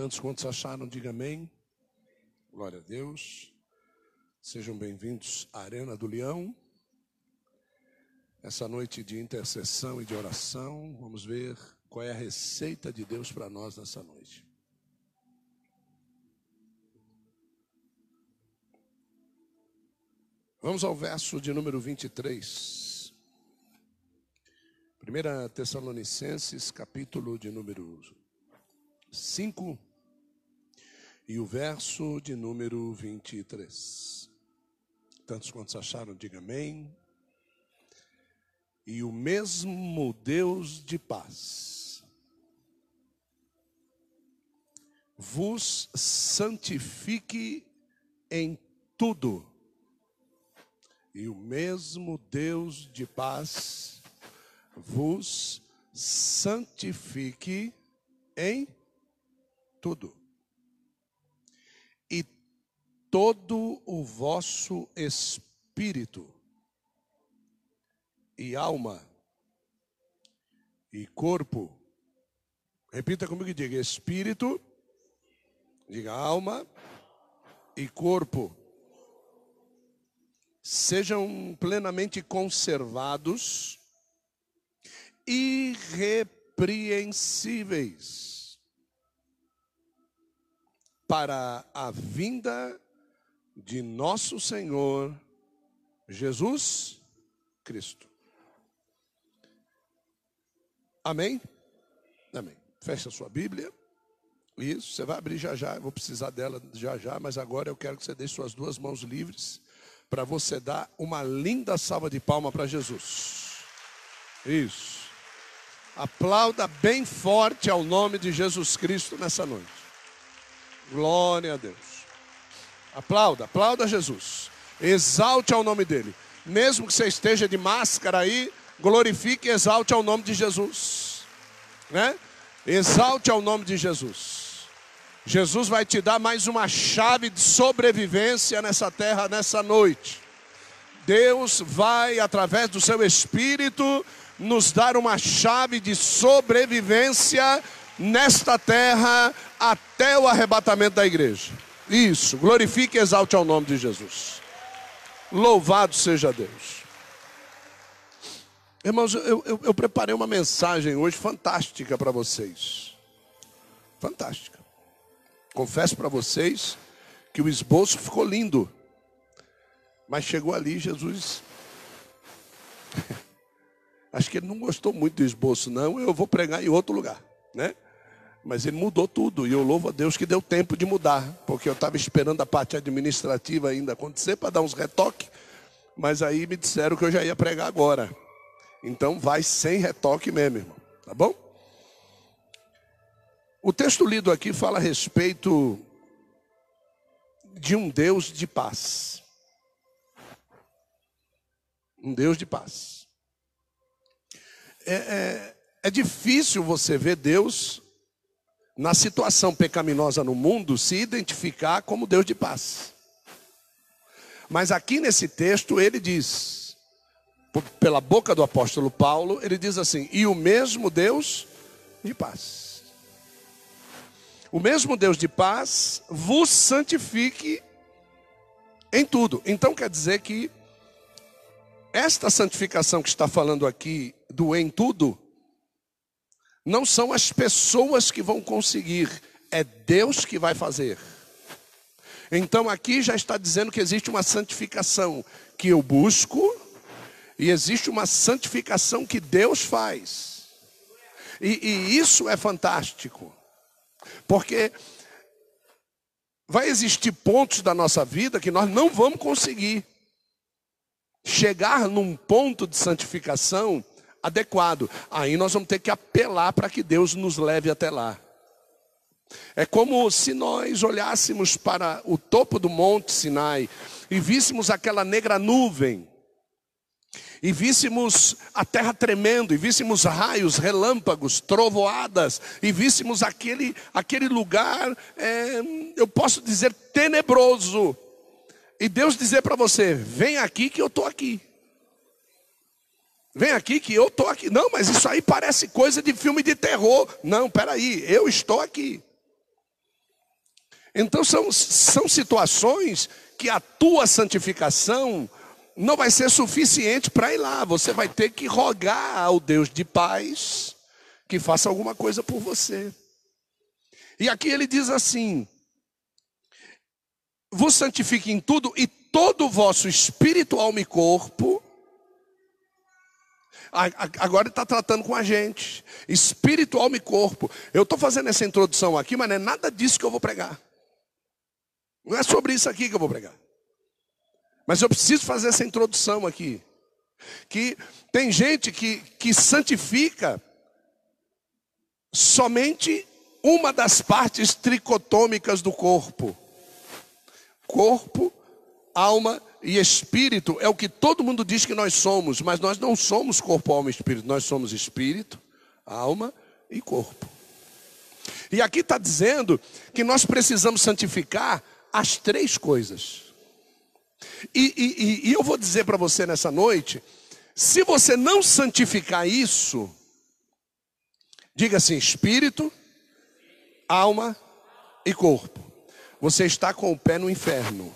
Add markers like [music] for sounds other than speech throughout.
Tantos quantos acharam, diga amém. Glória a Deus. Sejam bem-vindos à Arena do Leão. Essa noite de intercessão e de oração, vamos ver qual é a receita de Deus para nós nessa noite. Vamos ao verso de número 23. 1 Tessalonicenses, capítulo de número 5 e o verso de número 23. Tantos quantos acharam, diga amém. E o mesmo Deus de paz vos santifique em tudo e o mesmo Deus de paz vos santifique em tudo. Todo o vosso espírito e alma e corpo. Repita comigo e diga: espírito, diga alma e corpo sejam plenamente conservados, irrepreensíveis, para a vinda de nosso Senhor Jesus Cristo. Amém? Amém. Feche a sua Bíblia. Isso, você vai abrir já já, eu vou precisar dela já já, mas agora eu quero que você deixe suas duas mãos livres para você dar uma linda salva de palma para Jesus. Isso. Aplauda bem forte ao nome de Jesus Cristo nessa noite. Glória a Deus. Aplauda, aplauda Jesus. Exalte ao nome dele. Mesmo que você esteja de máscara aí, glorifique e exalte ao nome de Jesus. Né? Exalte ao nome de Jesus. Jesus vai te dar mais uma chave de sobrevivência nessa terra nessa noite. Deus vai, através do seu Espírito, nos dar uma chave de sobrevivência nesta terra até o arrebatamento da igreja. Isso, glorifique e exalte ao nome de Jesus. Louvado seja Deus. Irmãos, eu, eu, eu preparei uma mensagem hoje fantástica para vocês. Fantástica. Confesso para vocês que o esboço ficou lindo. Mas chegou ali, Jesus. [laughs] Acho que ele não gostou muito do esboço, não. Eu vou pregar em outro lugar, né? Mas ele mudou tudo e eu louvo a Deus que deu tempo de mudar, porque eu estava esperando a parte administrativa ainda acontecer para dar uns retoques, mas aí me disseram que eu já ia pregar agora. Então vai sem retoque mesmo, irmão, tá bom? O texto lido aqui fala a respeito de um Deus de paz. Um Deus de paz. É, é, é, difícil você ver Deus, na situação pecaminosa no mundo, se identificar como Deus de paz. Mas aqui nesse texto ele diz, pela boca do apóstolo Paulo, ele diz assim: e o mesmo Deus de paz o mesmo Deus de paz vos santifique em tudo. Então quer dizer que esta santificação que está falando aqui do em tudo, não são as pessoas que vão conseguir, é Deus que vai fazer. Então aqui já está dizendo que existe uma santificação que eu busco, e existe uma santificação que Deus faz. E, e isso é fantástico. Porque vai existir pontos da nossa vida que nós não vamos conseguir chegar num ponto de santificação adequado. Aí nós vamos ter que apelar para que Deus nos leve até lá. É como se nós olhássemos para o topo do monte Sinai e víssemos aquela negra nuvem e víssemos a terra tremendo, e víssemos raios, relâmpagos, trovoadas, e víssemos aquele, aquele lugar, é, eu posso dizer, tenebroso. E Deus dizer para você: vem aqui que eu estou aqui. Vem aqui que eu estou aqui. Não, mas isso aí parece coisa de filme de terror. Não, peraí, eu estou aqui. Então são, são situações que a tua santificação não vai ser suficiente para ir lá. Você vai ter que rogar ao Deus de paz que faça alguma coisa por você. E aqui ele diz assim: vos santifique em tudo e todo o vosso espírito, alma e corpo. Agora está tratando com a gente, espírito, alma e corpo. Eu estou fazendo essa introdução aqui, mas não é nada disso que eu vou pregar. Não é sobre isso aqui que eu vou pregar. Mas eu preciso fazer essa introdução aqui. Que tem gente que, que santifica somente uma das partes tricotômicas do corpo. Corpo, alma e espírito é o que todo mundo diz que nós somos, mas nós não somos corpo, alma e espírito, nós somos espírito, alma e corpo. E aqui está dizendo que nós precisamos santificar as três coisas. E, e, e eu vou dizer para você nessa noite: se você não santificar isso, diga assim: espírito, alma e corpo. Você está com o pé no inferno.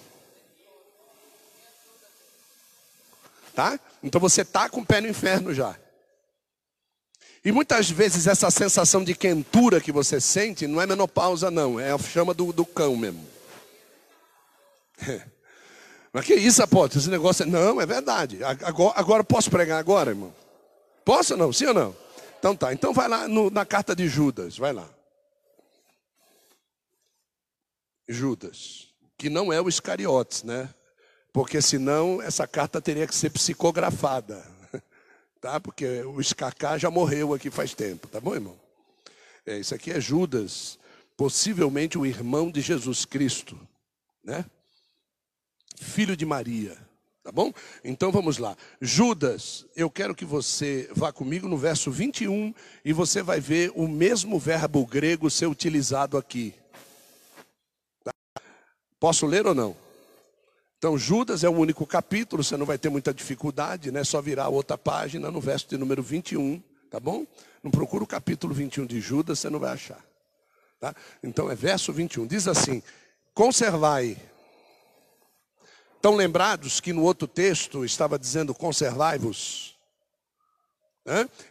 Tá? Então você está com o pé no inferno já. E muitas vezes essa sensação de quentura que você sente não é menopausa, não, é a chama do, do cão mesmo. [laughs] Mas que isso, apóstolo? Esse negócio é... Não, é verdade. Agora, agora posso pregar agora, irmão? Posso ou não? Sim ou não? Então tá. Então vai lá no, na carta de Judas. Vai lá. Judas. Que não é o Iscariotes, né? Porque senão essa carta teria que ser psicografada. [laughs] Tá? Porque o Iscacá já morreu aqui faz tempo. Tá bom, irmão? É, isso aqui é Judas. Possivelmente o irmão de Jesus Cristo. Né? filho de Maria. Tá bom? Então vamos lá. Judas, eu quero que você vá comigo no verso 21 e você vai ver o mesmo verbo grego ser utilizado aqui. Tá? Posso ler ou não? Então, Judas é o único capítulo, você não vai ter muita dificuldade, né? Só virar outra página no verso de número 21, tá bom? Não procura o capítulo 21 de Judas, você não vai achar. Tá? Então é verso 21, diz assim: Conservai Estão lembrados que no outro texto estava dizendo conservai-vos?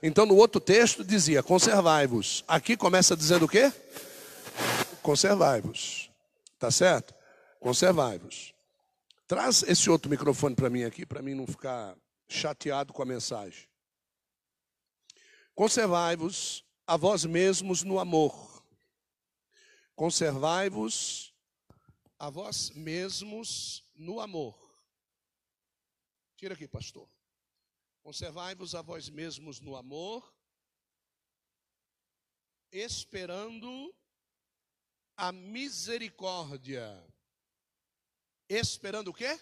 Então no outro texto dizia conservai-vos. Aqui começa dizendo o quê? Conservai-vos. Tá certo? Conservai-vos. Traz esse outro microfone para mim aqui, para mim não ficar chateado com a mensagem. Conservai-vos a vós mesmos no amor. Conservai-vos a vós mesmos no amor. Tira aqui, pastor. Conservai-vos a vós mesmos no amor, esperando a misericórdia. Esperando o quê?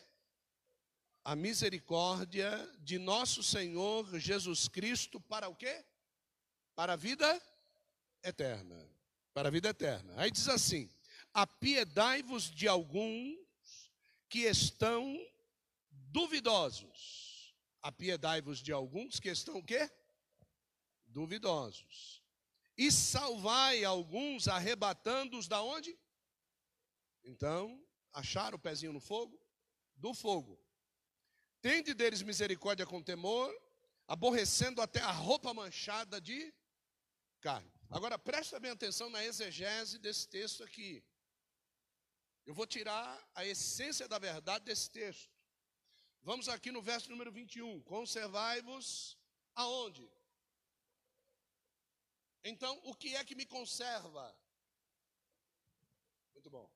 A misericórdia de nosso Senhor Jesus Cristo para o quê? Para a vida eterna. Para a vida eterna. Aí diz assim: apiedai-vos de algum que estão duvidosos. Apiedai-vos de alguns que estão o quê? Duvidosos. E salvai alguns arrebatando-os da onde? Então, acharam o pezinho no fogo? Do fogo. Tende deles misericórdia com temor, aborrecendo até a roupa manchada de carne. Agora presta bem atenção na exegese desse texto aqui. Eu vou tirar a essência da verdade desse texto. Vamos aqui no verso número 21. Conservai-vos aonde? Então, o que é que me conserva? Muito bom.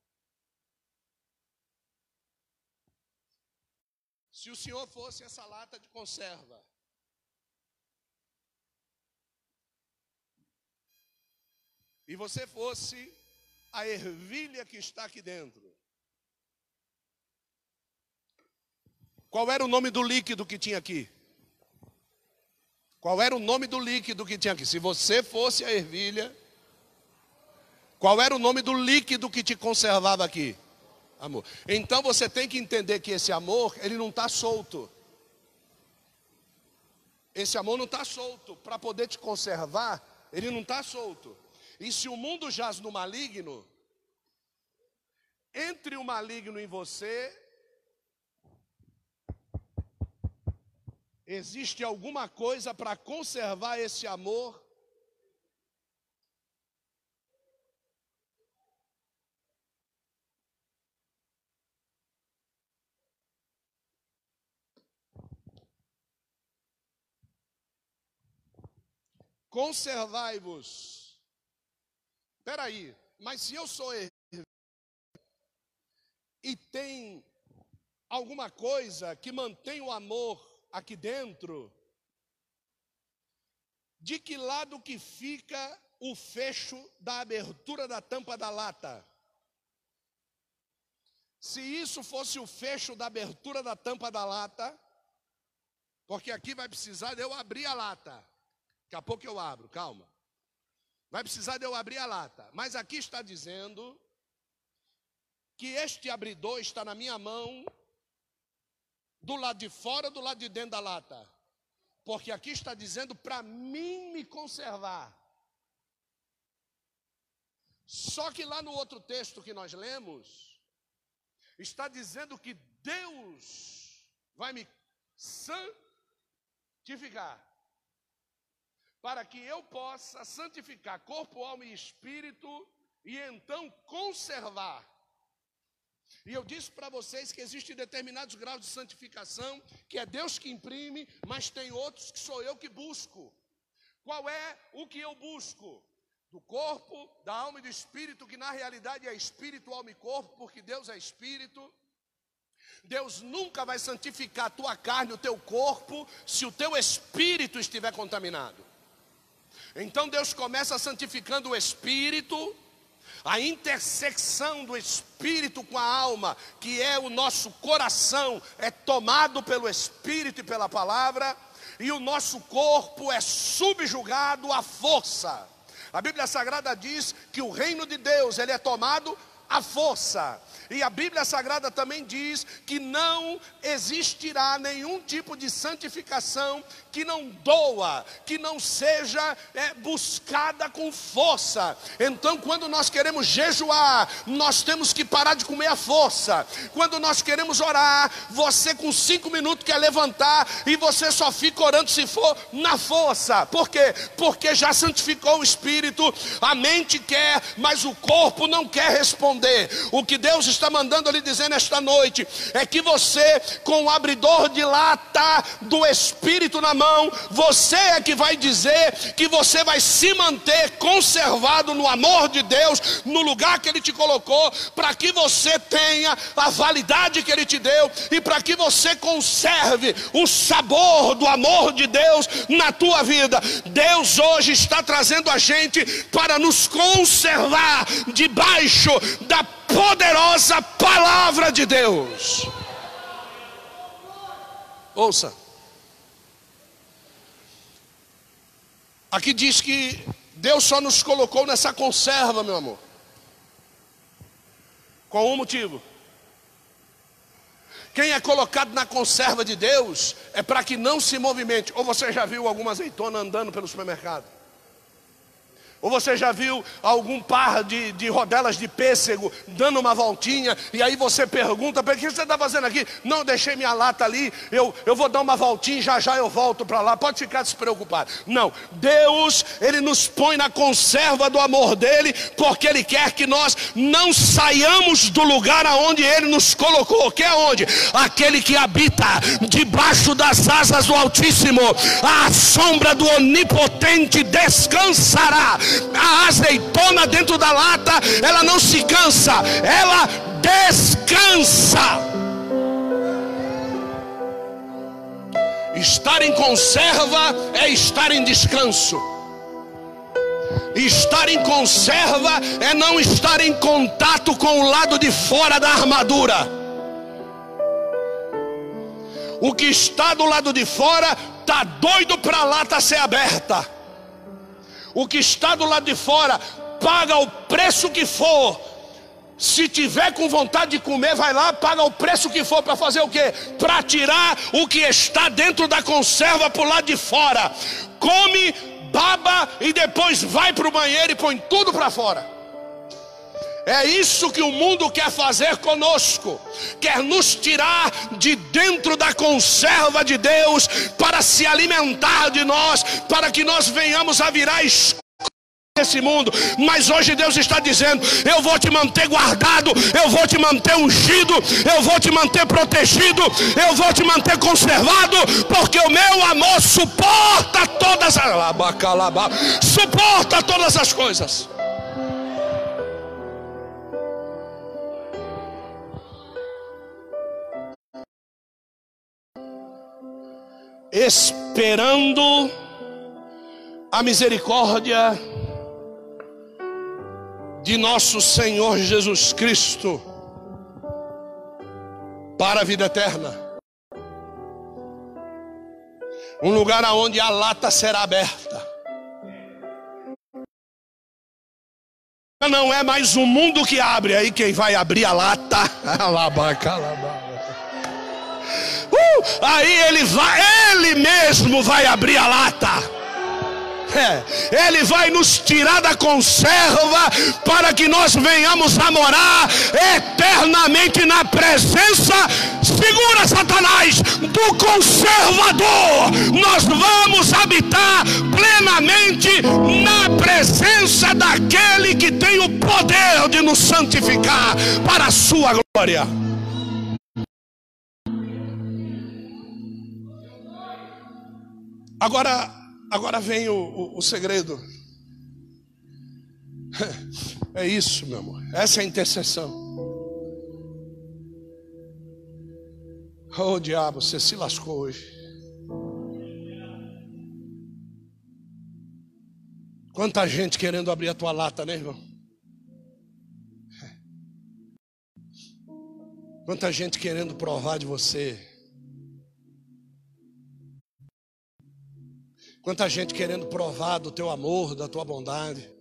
Se o Senhor fosse essa lata de conserva, e você fosse a ervilha que está aqui dentro. Qual era o nome do líquido que tinha aqui? Qual era o nome do líquido que tinha aqui? Se você fosse a ervilha, qual era o nome do líquido que te conservava aqui? Amor. Então você tem que entender que esse amor, ele não está solto. Esse amor não está solto. Para poder te conservar, ele não está solto. E se o mundo jaz no maligno, entre o maligno em você, existe alguma coisa para conservar esse amor conservai-vos. Espera aí, mas se eu sou e tem alguma coisa que mantém o amor aqui dentro, de que lado que fica o fecho da abertura da tampa da lata? Se isso fosse o fecho da abertura da tampa da lata, porque aqui vai precisar de eu abrir a lata. Daqui a pouco eu abro, calma. Vai precisar de eu abrir a lata. Mas aqui está dizendo que este abridor está na minha mão, do lado de fora, do lado de dentro da lata. Porque aqui está dizendo para mim me conservar. Só que lá no outro texto que nós lemos, está dizendo que Deus vai me santificar para que eu possa santificar corpo, alma e espírito e então conservar. E eu disse para vocês que existem determinados graus de santificação, que é Deus que imprime, mas tem outros que sou eu que busco. Qual é o que eu busco? Do corpo, da alma e do espírito, que na realidade é espírito, alma e corpo, porque Deus é espírito. Deus nunca vai santificar a tua carne, o teu corpo, se o teu espírito estiver contaminado. Então Deus começa santificando o espírito, a intersecção do espírito com a alma, que é o nosso coração, é tomado pelo espírito e pela palavra, e o nosso corpo é subjugado à força. A Bíblia Sagrada diz que o reino de Deus, ele é tomado à força. E a Bíblia Sagrada também diz que não existirá nenhum tipo de santificação que não doa, que não seja é, buscada com força. Então, quando nós queremos jejuar, nós temos que parar de comer a força. Quando nós queremos orar, você com cinco minutos quer levantar e você só fica orando se for na força. Por quê? Porque já santificou o espírito, a mente quer, mas o corpo não quer responder. O que Deus está mandando lhe dizer nesta noite é que você, com o abridor de lata do espírito na mão, mão, você é que vai dizer que você vai se manter conservado no amor de Deus, no lugar que Ele te colocou, para que você tenha a validade que Ele te deu e para que você conserve o sabor do amor de Deus na tua vida. Deus hoje está trazendo a gente para nos conservar debaixo da poderosa palavra de Deus. Ouça. Aqui diz que Deus só nos colocou nessa conserva, meu amor. Qual um motivo? Quem é colocado na conserva de Deus é para que não se movimente. Ou você já viu alguma azeitona andando pelo supermercado? Ou você já viu algum par de, de rodelas de pêssego dando uma voltinha, e aí você pergunta: o que você está fazendo aqui? Não, deixei minha lata ali, eu, eu vou dar uma voltinha, já já eu volto para lá. Pode ficar despreocupado. Não, Deus, Ele nos põe na conserva do amor dEle, porque Ele quer que nós não saiamos do lugar aonde Ele nos colocou, que é onde? Aquele que habita debaixo das asas do Altíssimo, a sombra do Onipotente descansará a azeitona dentro da lata, ela não se cansa, ela descansa. Estar em conserva é estar em descanso. Estar em conserva é não estar em contato com o lado de fora da armadura. O que está do lado de fora está doido para a lata ser aberta. O que está do lado de fora paga o preço que for. Se tiver com vontade de comer, vai lá, paga o preço que for para fazer o quê? Para tirar o que está dentro da conserva para o lado de fora. Come, baba e depois vai para o banheiro e põe tudo para fora. É isso que o mundo quer fazer conosco, quer nos tirar de dentro da conserva de Deus para se alimentar de nós, para que nós venhamos a virar escuro nesse mundo, mas hoje Deus está dizendo: Eu vou te manter guardado, eu vou te manter ungido, eu vou te manter protegido, eu vou te manter conservado, porque o meu amor suporta todas as suporta todas as coisas. Esperando a misericórdia de nosso Senhor Jesus Cristo para a vida eterna. Um lugar aonde a lata será aberta. Não é mais o mundo que abre, aí quem vai abrir a lata, [laughs] alabaca, alabaca. Uh, aí ele vai, ele mesmo vai abrir a lata. É, ele vai nos tirar da conserva para que nós venhamos a morar eternamente na presença. Segura Satanás do conservador. Nós vamos habitar plenamente na presença daquele que tem o poder de nos santificar para a sua glória. Agora, agora vem o, o, o segredo. [laughs] É isso, meu amor. Essa é a intercessão. Oh, diabo, você se lascou hoje. Quanta gente querendo abrir a tua lata, né, irmão? Quanta gente querendo provar de você. Quanta gente querendo provar do teu amor, da tua bondade.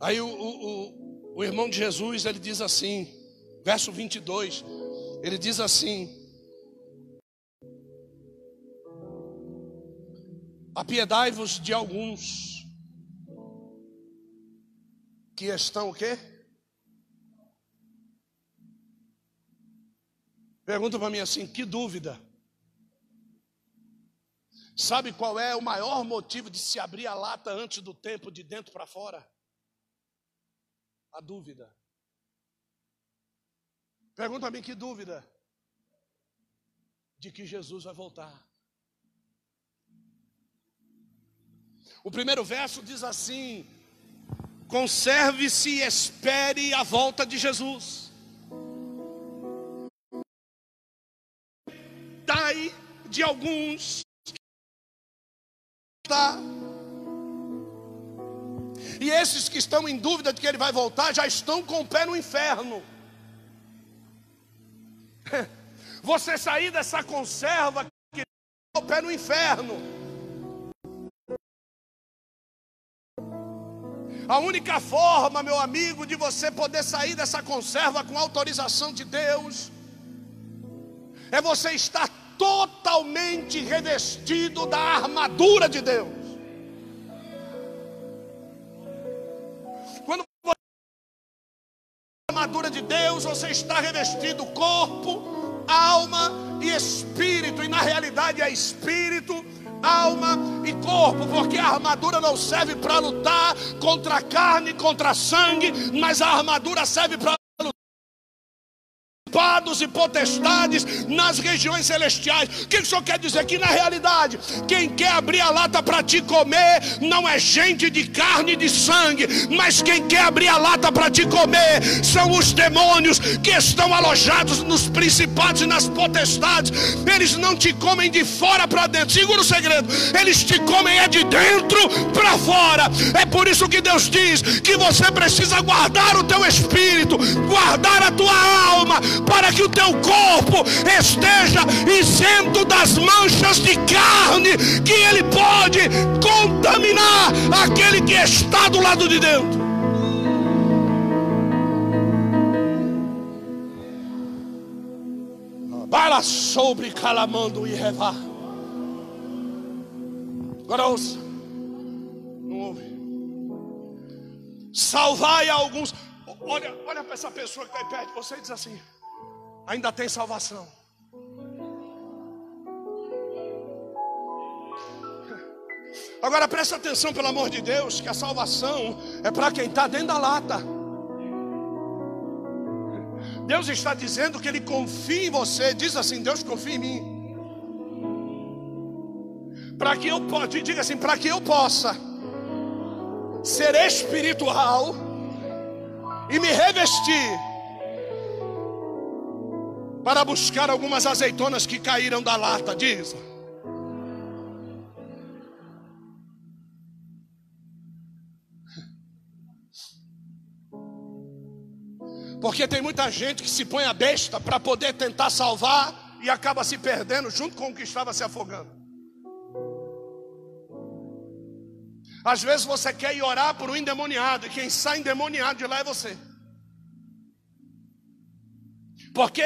Aí o, o, o, irmão de Jesus, ele diz assim, verso 22, ele diz assim: Apiedai-vos de alguns que estão o quê? Pergunta para mim assim: que dúvida? Sabe qual é o maior motivo de se abrir a lata antes do tempo, de dentro para fora? A dúvida. Pergunta para mim: que dúvida? De que Jesus vai voltar. O primeiro verso diz assim: conserve-se e espere a volta de Jesus. Dai de alguns. Tá? E esses que estão em dúvida de que ele vai voltar já estão com o pé no inferno. [laughs] Você sair dessa conserva que o pé no inferno. A única forma, meu amigo, de você poder sair dessa conserva com autorização de Deus é você estar totalmente revestido da armadura de Deus. Quando você a armadura de Deus, você está revestido corpo, alma e espírito, e na realidade é espírito, alma e corpo, porque a armadura não serve para lutar contra a carne, contra sangue, mas a armadura serve para principados e potestades nas regiões celestiais. O que o senhor quer dizer? Que na realidade, quem quer abrir a lata para te comer não é gente de carne e de sangue, mas quem quer abrir a lata para te comer são os demônios que estão alojados nos principados e nas potestades. Eles não te comem de fora para dentro. Segura o segredo. Eles te comem é de dentro para fora. É por isso que Deus diz que você precisa guardar o teu espírito, guardar a tua alma, para que o teu corpo esteja isento das manchas de carne que ele pode contaminar aquele que está do lado de dentro. Para sobre calamando e revar. Agora ouça. Não ouve. Salvai alguns. Olha, olha para essa pessoa que está aí perto de você e diz assim: ainda tem salvação. Agora presta atenção, pelo amor de Deus, que a salvação é para quem está dentro da lata. Deus está dizendo que Ele confia em você. Diz assim: Deus confia em mim. Para que eu possa, diga assim, para que eu possa ser espiritual e me revestir para buscar algumas azeitonas que caíram da lata, diz. Porque tem muita gente que se põe a besta para poder tentar salvar e acaba se perdendo junto com o que estava se afogando. Às vezes você quer ir orar por um endemoniado, e quem sai endemoniado de lá é você. Porque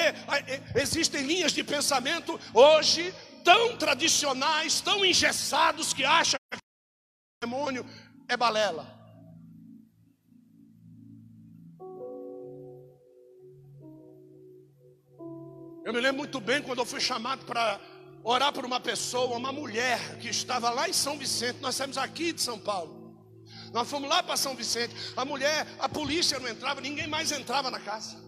existem linhas de pensamento hoje tão tradicionais, tão engessados, que acham que o demônio é balela. Eu me lembro muito bem quando eu fui chamado para orar por uma pessoa, uma mulher que estava lá em São Vicente. Nós saímos aqui de São Paulo. Nós fomos lá para São Vicente. A mulher, a polícia não entrava, ninguém mais entrava na casa.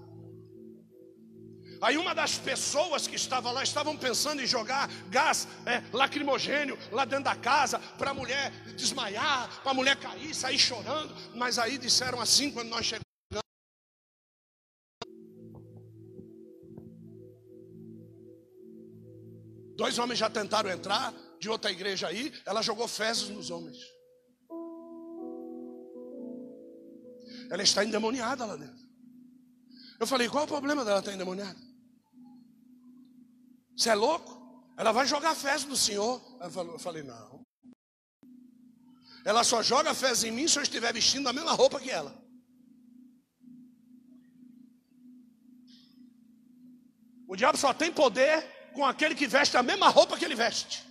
Aí uma das pessoas que estava lá estavam pensando em jogar gás é, lacrimogênio lá dentro da casa para a mulher desmaiar, para a mulher cair, sair chorando. Mas aí disseram assim quando nós chegamos. Dois homens já tentaram entrar de outra igreja aí, ela jogou fezes nos homens. Ela está endemoniada lá dentro. Eu falei, qual é o problema dela estar endemoniada? Você é louco? Ela vai jogar fezes no Senhor. Eu falei, não. Ela só joga fezes em mim se eu estiver vestindo a mesma roupa que ela. O diabo só tem poder com aquele que veste a mesma roupa que ele veste.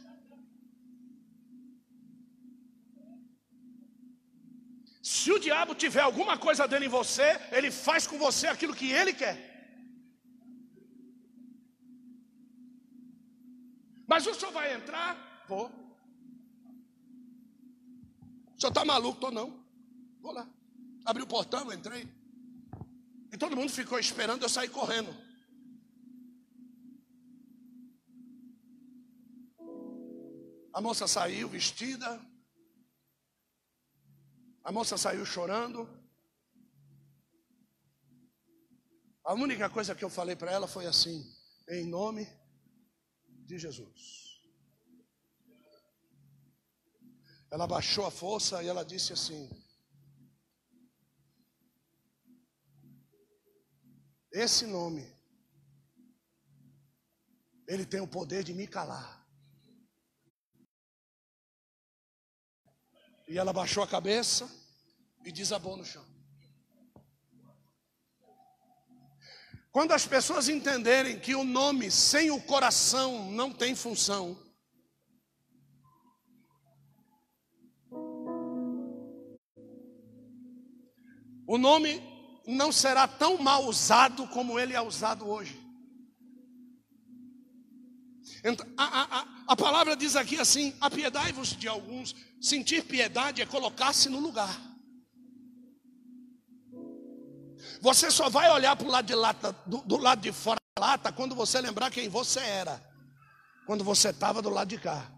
Se o diabo tiver alguma coisa dele em você, ele faz com você aquilo que ele quer. Mas o senhor vai entrar? Vou. O senhor está maluco? Estou não. Vou lá. Abri o portão, entrei. E todo mundo ficou esperando eu sair correndo. A moça saiu vestida. A moça saiu chorando. A única coisa que eu falei para ela foi assim: em nome de Jesus. Ela baixou a força e ela disse assim: Esse nome, ele tem o poder de me calar. E ela baixou a cabeça e desabou no chão. Quando as pessoas entenderem que o nome sem o coração não tem função, o nome não será tão mal usado como ele é usado hoje. Então, a, a, a, palavra diz aqui assim: apiedai-vos de alguns. Sentir piedade é colocar-se no lugar. Você só vai olhar para o lado de lata, do, do lado de fora da lata quando você lembrar quem você era, quando você estava do lado de cá.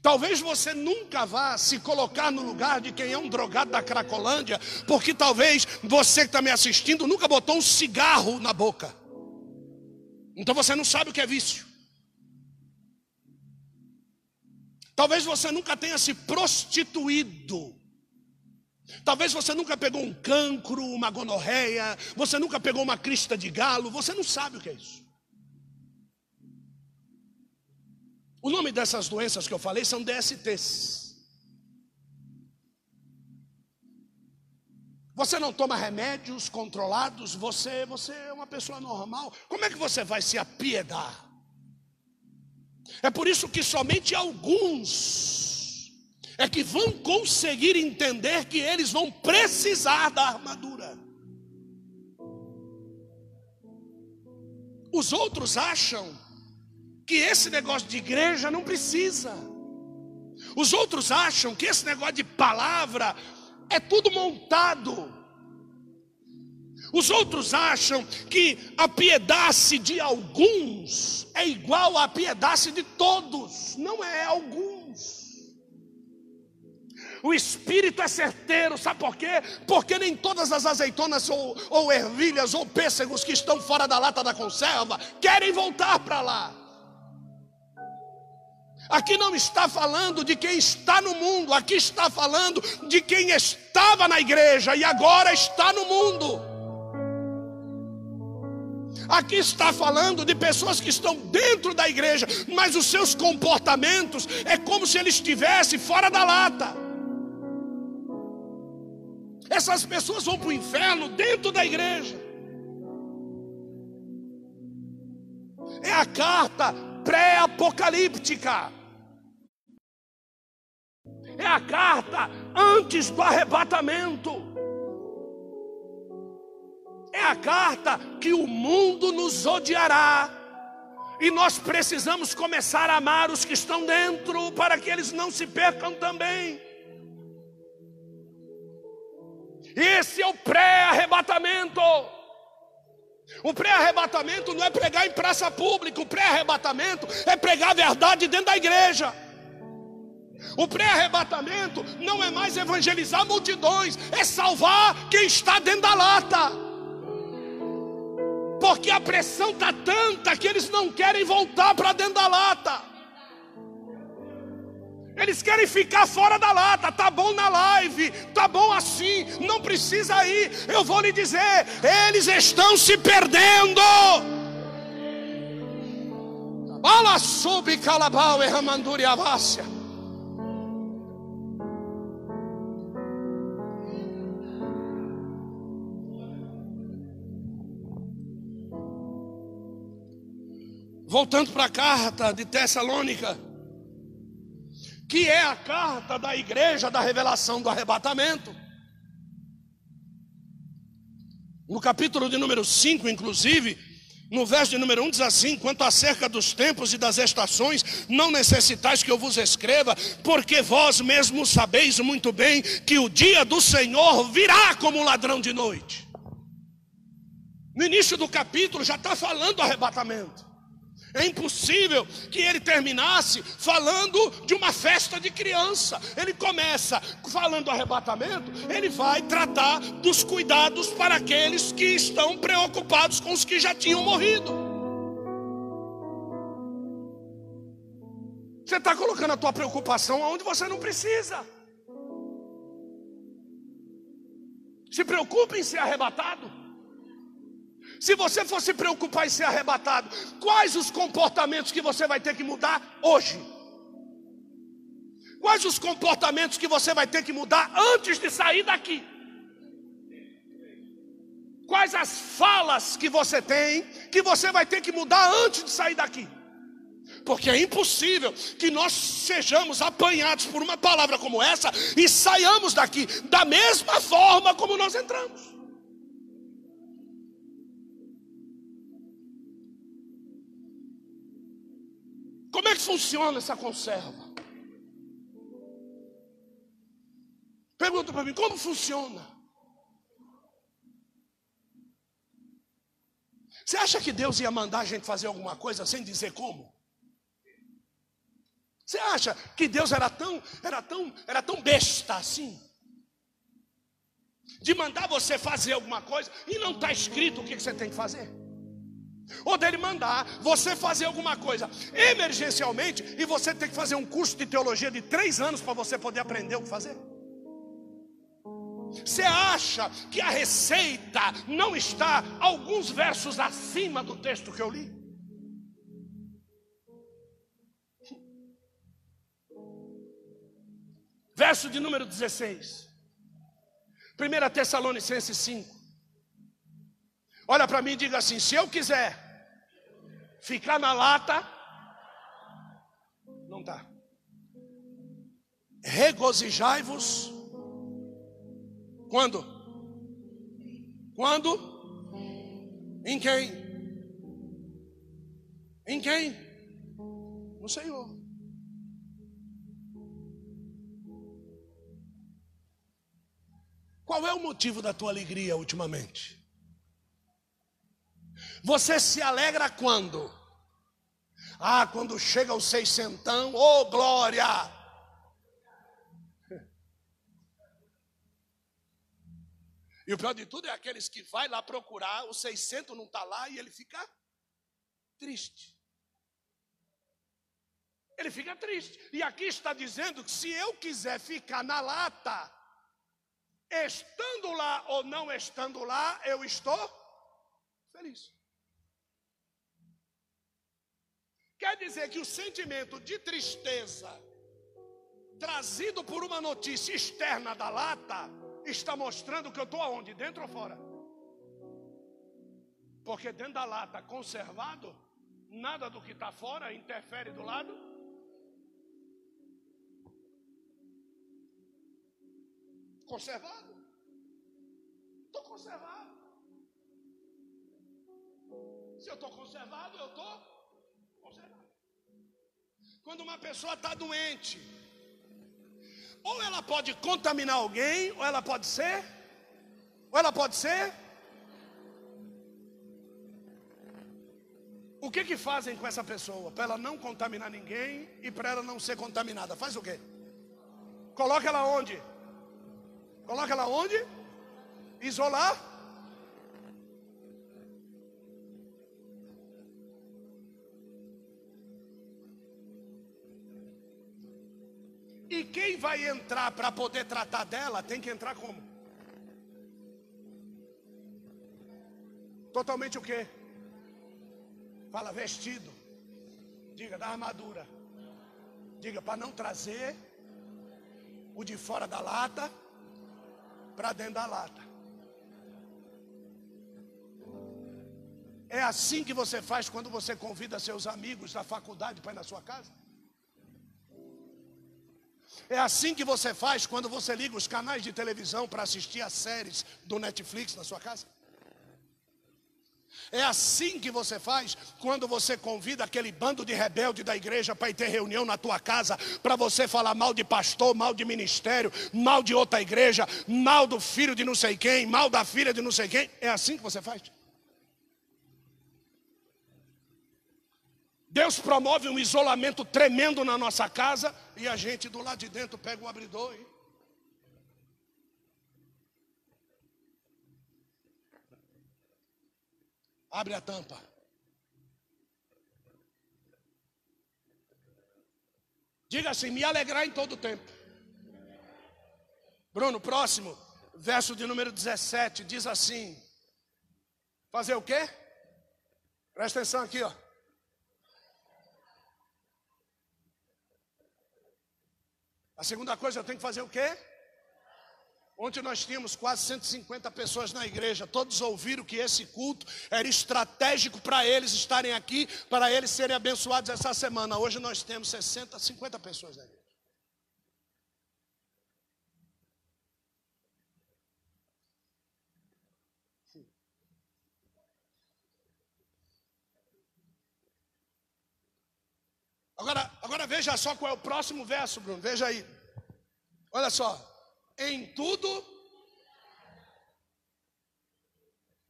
Talvez você nunca vá se colocar no lugar de quem é um drogado da Cracolândia, porque talvez você que está me assistindo nunca botou um cigarro na boca. Então você não sabe o que é vício. Talvez você nunca tenha se prostituído. Talvez você nunca pegou um cancro, uma gonorreia, você nunca pegou uma crista de galo, você não sabe o que é isso. O nome dessas doenças que eu falei são DSTs. Você não toma remédios controlados, você, você é uma pessoa normal. Como é que você vai se apiedar? É por isso que somente alguns é que vão conseguir entender que eles vão precisar da armadura. Os outros acham que esse negócio de igreja não precisa. Os outros acham que esse negócio de palavra é tudo montado. Os outros acham que a piedade de alguns é igual à piedade de todos. Não é alguns. O espírito é certeiro, sabe por quê? Porque nem todas as azeitonas ou, ou ervilhas ou pêssegos que estão fora da lata da conserva querem voltar para lá. Aqui não está falando de quem está no mundo, aqui está falando de quem estava na igreja e agora está no mundo. Aqui está falando de pessoas que estão dentro da igreja, mas os seus comportamentos é como se ele estivesse fora da lata. Essas pessoas vão para o inferno dentro da igreja. É a carta pré-apocalíptica. É a carta antes do arrebatamento. É a carta que o mundo nos odiará. E nós precisamos começar a amar os que estão dentro, para que eles não se percam também. Esse é o pré-arrebatamento. O pré-arrebatamento não é pregar em praça pública, o pré-arrebatamento é pregar a verdade dentro da igreja. O pré-arrebatamento não é mais evangelizar multidões, é salvar quem está dentro da lata. Porque a pressão está tanta que eles não querem voltar para dentro da lata. Eles querem ficar fora da lata, tá bom na live, tá bom assim, não precisa ir. Eu vou lhe dizer, eles estão se perdendo. Ala sub calabau e ramanduri avácia. Voltando para a carta de Tessalônica, que é a carta da igreja da revelação do arrebatamento. No capítulo de número 5, inclusive, no verso de número 1 diz assim: Quanto acerca dos tempos e das estações, não necessitais que eu vos escreva, porque vós mesmos sabeis muito bem que o dia do Senhor virá como um ladrão de noite. No início do capítulo já está falando do arrebatamento. É impossível que ele terminasse falando de uma festa de criança. Ele começa falando do arrebatamento, ele vai tratar dos cuidados para aqueles que estão preocupados com os que já tinham morrido. Você está colocando a tua preocupação onde você não precisa. Se preocupe em ser arrebatado. Se você for se preocupar em ser arrebatado, quais os comportamentos que você vai ter que mudar hoje? Quais os comportamentos que você vai ter que mudar antes de sair daqui? Quais as falas que você tem que você vai ter que mudar antes de sair daqui? Porque é impossível que nós sejamos apanhados por uma palavra como essa e saiamos daqui da mesma forma como nós entramos. Funciona essa conserva? Pergunta para mim, como funciona? Você acha que Deus ia mandar a gente fazer alguma coisa sem dizer como? Você acha que Deus era tão, era tão, era tão besta assim? De mandar você fazer alguma coisa e não está escrito o que você tem que fazer? Ou dele mandar você fazer alguma coisa emergencialmente e você tem que fazer um curso de teologia de três anos para você poder aprender o que fazer. Você acha que a receita não está alguns versos acima do texto que eu li? Verso de número 16. 1 Tessalonicenses 5. Olha para mim e diga assim: se eu quiser ficar na lata, Não está. Regozijai-vos. Quando? Quando? Em quem? Em quem? No Senhor. Qual é o motivo da tua alegria ultimamente? Você se alegra quando? Ah, quando chega o seiscentão, oh glória! E o pior de tudo é aqueles que vai lá procurar, o 600 não está lá e ele fica triste. Ele fica triste. E aqui está dizendo que se eu quiser ficar na lata, estando lá ou não estando lá, eu estou feliz. Quer dizer que o sentimento de tristeza, trazido por uma notícia externa da lata, está mostrando que eu estou aonde? Dentro ou fora? Porque dentro da lata, conservado, nada do que está fora interfere do lado. Conservado. Estou conservado. Se eu estou conservado, eu estou. Quando uma pessoa está doente, ou ela pode contaminar alguém, ou ela pode ser, ou ela pode ser. O que que fazem com essa pessoa? Para ela não contaminar ninguém e para ela não ser contaminada. Faz o quê? Coloca ela onde? Coloca ela onde? Isolar? Quem vai entrar para poder tratar dela tem que entrar como? Totalmente o quê? Fala vestido. Diga da armadura. Diga para não trazer o de fora da lata para dentro da lata. É assim que você faz quando você convida seus amigos da faculdade para ir na sua casa? É assim que você faz quando você liga os canais de televisão para assistir as séries do Netflix na sua casa? É assim que você faz quando você convida aquele bando de rebelde da igreja para ir ter reunião na tua casa, para você falar mal de pastor, mal de ministério, mal de outra igreja, mal do filho de não sei quem, mal da filha de não sei quem. É assim que você faz? Deus promove um isolamento tremendo na nossa casa e a gente do lado de dentro pega o abridor e abre a tampa. Diga assim: me alegrar em todo tempo. Bruno, próximo, verso de número 17, diz assim: fazer o quê? Presta atenção aqui, ó. A segunda coisa, eu tenho que fazer o quê? Ontem nós tínhamos quase 150 pessoas na igreja, todos ouviram que esse culto era estratégico para eles estarem aqui, para eles serem abençoados essa semana. Hoje nós temos 60, 50 pessoas na igreja. Agora, agora veja só qual é o próximo verso, Bruno. Veja aí. Olha só. Em tudo.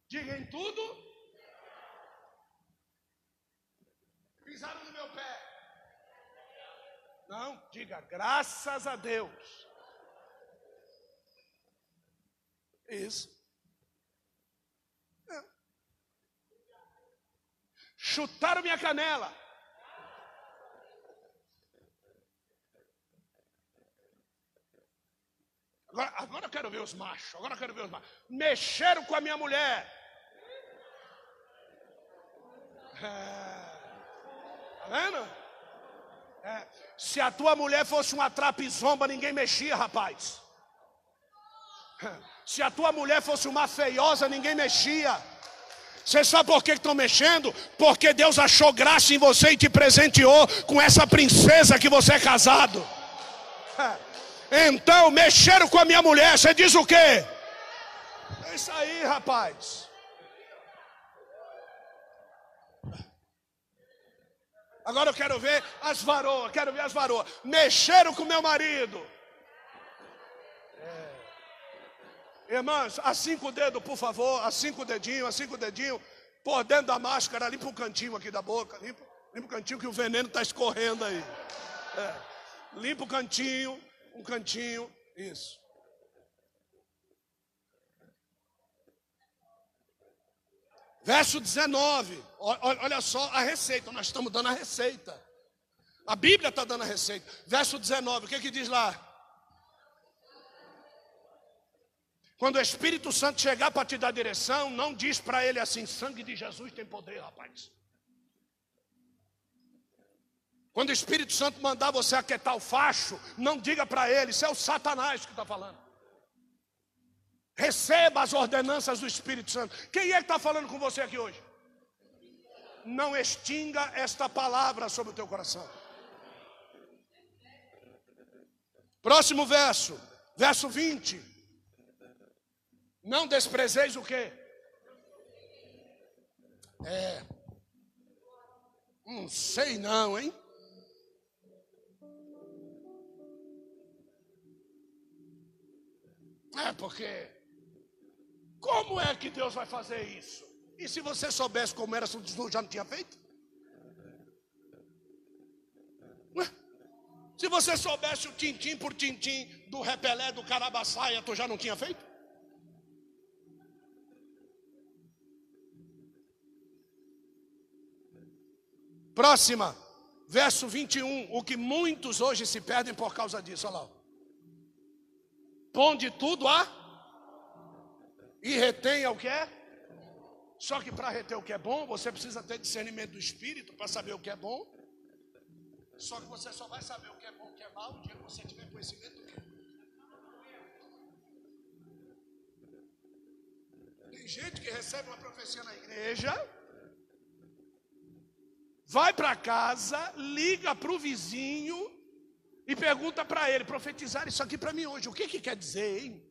Diga em tudo. Pisaram no meu pé. Não, diga graças a Deus. Isso. É. Chutaram minha canela. Agora, agora eu quero ver os machos. Agora eu quero ver os machos. Mexeram com a minha mulher. É, tá vendo? É, se a tua mulher fosse uma trapizomba, ninguém mexia, rapaz. É, se a tua mulher fosse uma feiosa, ninguém mexia. Você sabe por que estão mexendo? Porque Deus achou graça em você e te presenteou com essa princesa que você é casado. Então, mexeram com a minha mulher, você diz o quê? É isso aí, rapaz. Agora eu quero ver as varoas, quero ver as varoas. Mexeram com meu marido. É. Irmãs, assim com o dedo, por favor, assim com o dedinho, assim com o dedinho, por dentro da máscara, limpa o cantinho aqui da boca, limpa, limpa o cantinho que o veneno está escorrendo aí. É. Limpa o cantinho, um cantinho, isso. Verso 19, olha só a receita, nós estamos dando a receita. A Bíblia está dando a receita. Verso 19, o que, que diz lá? Quando o Espírito Santo chegar para te dar direção, não diz para ele assim: sangue de Jesus tem poder, rapaz. Quando o Espírito Santo mandar você aquietar o facho, não diga para ele, isso é o Satanás que está falando. Receba as ordenanças do Espírito Santo. Quem é que está falando com você aqui hoje? Não extinga esta palavra sobre o teu coração. Próximo verso, verso 20. Não desprezeis o quê? É. Não sei não, hein? É porque como é que Deus vai fazer isso? E se você soubesse como era, já não tinha feito? Se você soubesse o tintim por tintim do repelé do carabaçaia, tu já não tinha feito? Próxima, verso 21. O que muitos hoje se perdem por causa disso, olha lá. Ponde tudo a e retenha o que é. Só que para reter o que é bom, você precisa ter discernimento do espírito para saber o que é bom. Só que você só vai saber o que é bom e o que é mal o dia que você tiver conhecimento do que é. Tem gente que recebe uma profecia na igreja, vai para casa, liga para o vizinho e pergunta para ele: profetizar isso aqui para mim hoje, o que, que quer dizer, hein?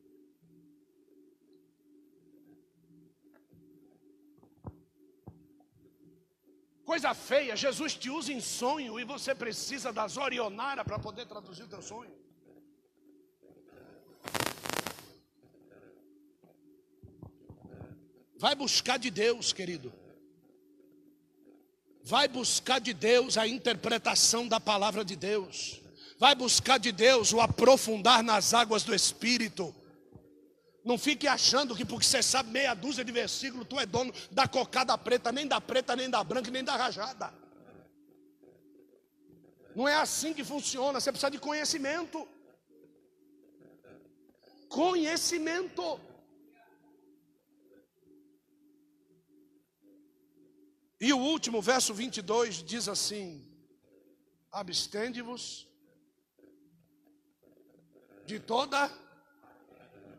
Coisa feia, Jesus te usa em sonho e você precisa das orionara para poder traduzir o teu sonho. Vai buscar de Deus, querido. Vai buscar de Deus a interpretação da palavra de Deus. Vai buscar de Deus o aprofundar nas águas do Espírito. Não fique achando que porque você sabe meia dúzia de versículos, tu é dono da cocada preta, nem da preta, nem da branca, nem da rajada. Não é assim que funciona, você precisa de conhecimento. Conhecimento. E o último, verso 22, diz assim: Abstende-vos de toda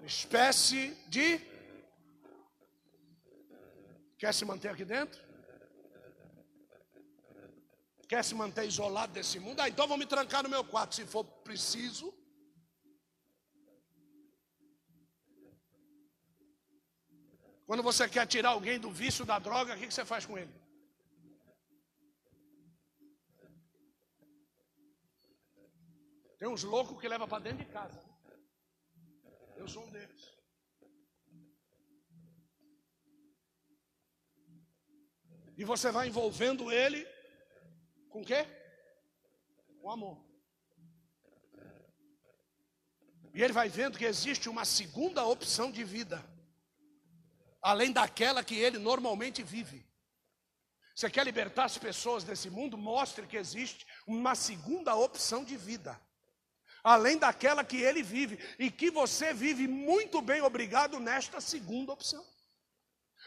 espécie de. Quer se manter aqui dentro? Quer se manter isolado desse mundo? Ah, então vou me trancar no meu quarto se for preciso. Quando você quer tirar alguém do vício da droga, o que você faz com ele? Tem uns loucos que leva para dentro de casa. Eu sou um deles. E você vai envolvendo ele com o quê? Com amor. E ele vai vendo que existe uma segunda opção de vida, além daquela que ele normalmente vive. Você quer libertar as pessoas desse mundo? Mostre que existe uma segunda opção de vida além daquela que ele vive, e que você vive muito bem, obrigado, nesta segunda opção.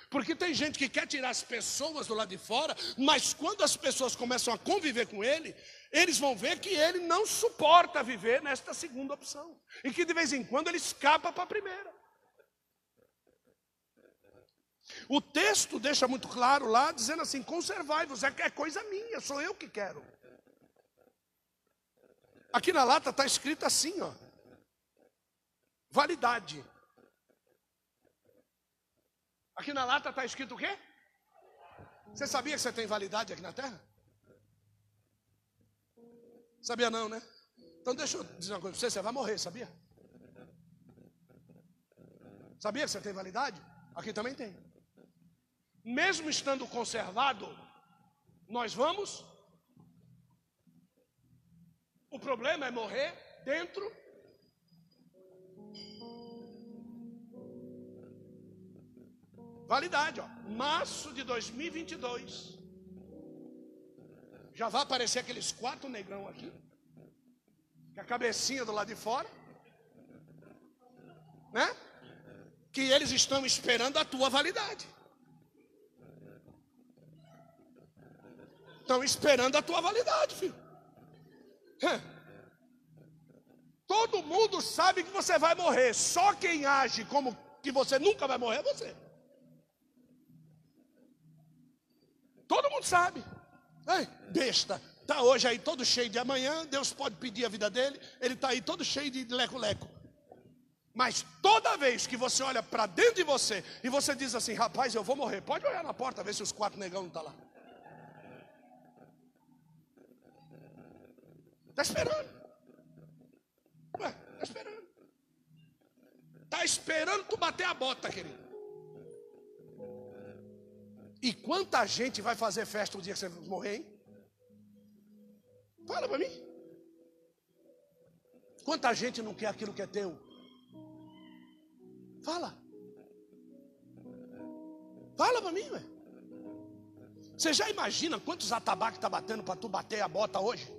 Porque tem gente que quer tirar as pessoas do lado de fora, mas quando as pessoas começam a conviver com ele, eles vão ver que ele não suporta viver nesta segunda opção. E que de vez em quando ele escapa para a primeira. O texto deixa muito claro lá, dizendo assim: conservai-vos, é, é coisa minha, sou eu que quero. Aqui na lata está escrito assim, ó. Validade. Aqui na lata está escrito o quê? Você sabia que você tem validade aqui na terra? Sabia não, né? Então deixa eu dizer uma coisa para você, você vai morrer, sabia? Sabia que você tem validade? Aqui também tem. Mesmo estando conservado, nós vamos. O problema é morrer dentro. Validade, ó. Março de 2022. Já vai aparecer aqueles quatro negrão aqui. Com a cabecinha do lado de fora. Né? Que eles estão esperando a tua validade. Estão esperando a tua validade, filho. Todo mundo sabe que você vai morrer. Só quem age como que você nunca vai morrer é você. Todo mundo sabe. Ei, besta. Está hoje aí todo cheio de amanhã, Deus pode pedir a vida dele, ele está aí todo cheio de leco-leco. Mas toda vez que você olha para dentro de você e você diz assim, rapaz, eu vou morrer, pode olhar na porta, ver se os quatro negão não estão tá lá. Está esperando. Está esperando. Está esperando tu bater a bota, querido. E quanta gente vai fazer festa o dia que você morrer, hein? Fala para mim. Quanta gente não quer aquilo que é teu? Fala. Fala para mim, velho. Você já imagina quantos atabaques está batendo para tu bater a bota hoje?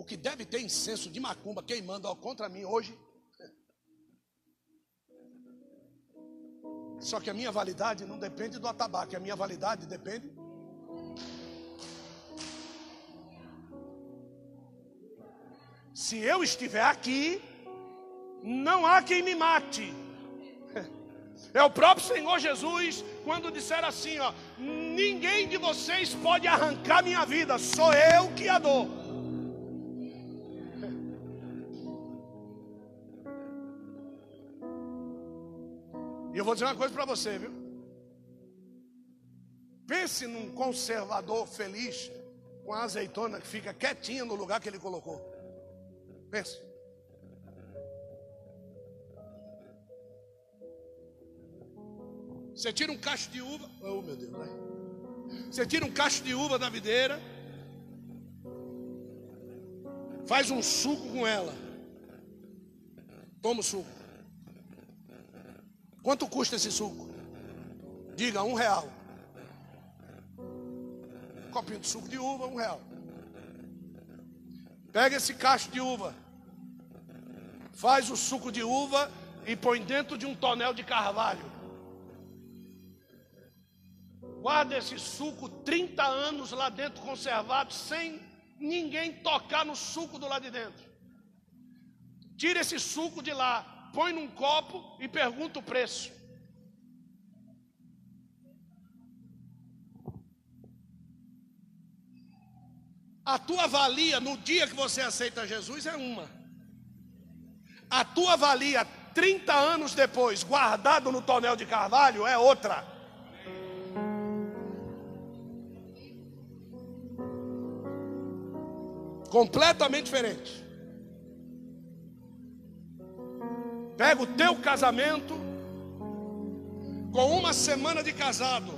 O que deve ter incenso de macumba queimando ó, contra mim hoje. Só que a minha validade não depende do atabaque, a minha validade depende Se eu estiver aqui, não há quem me mate. [laughs] É o próprio Senhor Jesus quando disser assim, ó, ninguém de vocês pode arrancar minha vida, sou eu que a dou. Vou dizer uma coisa para você, viu? Pense num conservador feliz com a azeitona que fica quietinha no lugar que ele colocou. Pense. Você tira um cacho de uva. Oh, meu Deus, vai. Você tira um cacho de uva da videira. Faz um suco com ela. Toma o suco. Quanto custa esse suco? Diga, um real. Um copinho de suco de uva, um real. Pega esse cacho de uva, faz o suco de uva e põe dentro de um tonel de carvalho. Guarda esse suco 30 anos lá dentro conservado, sem ninguém tocar no suco do lado de dentro. Tira esse suco de lá, põe num copo e pergunta o preço. A tua valia no dia que você aceita Jesus é uma. A tua valia 30 anos depois, guardado no tonel de carvalho, é outra. Completamente diferente. Pega o teu casamento, com uma semana de casado,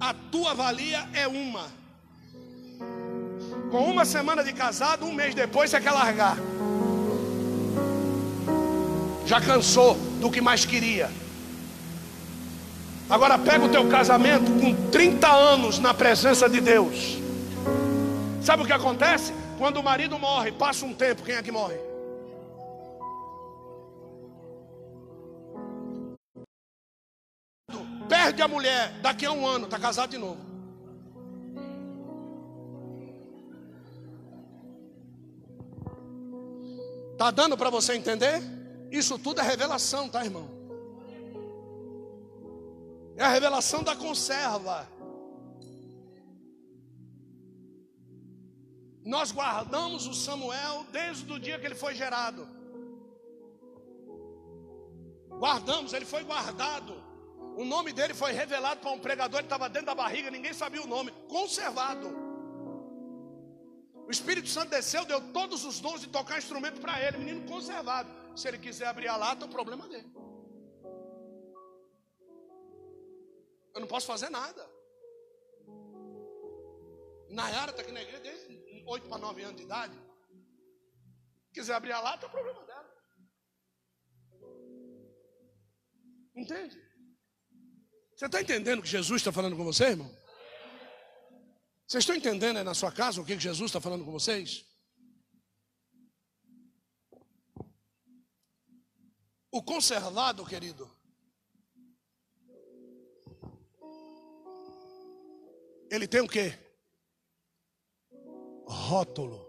a tua valia é uma. Com uma semana de casado, um mês depois você quer largar. Já cansou do que mais queria. Agora pega o teu casamento com 30 anos na presença de Deus. Sabe o que acontece? Quando o marido morre, passa um tempo, quem é que morre? Perde a mulher, daqui a um ano, está casado de novo. Tá dando para você entender? Isso tudo é revelação, tá, irmão? É a revelação da conserva. Nós guardamos o Samuel desde o dia que ele foi gerado. Guardamos, ele foi guardado. O nome dele foi revelado para um pregador, ele estava dentro da barriga, ninguém sabia o nome. Conservado. O Espírito Santo desceu, deu todos os dons de tocar instrumento para ele, menino conservado. Se ele quiser abrir a lata, é o problema dele. Eu não posso fazer nada. Nayara está aqui na igreja desde 8 para 9 anos de idade. Quiser abrir a lata, é o problema dela. Entende? Você está entendendo que Jesus está falando com você, irmão? Vocês estão entendendo aí na sua casa o que Jesus está falando com vocês? O conservado, querido, ele tem o quê? Rótulo.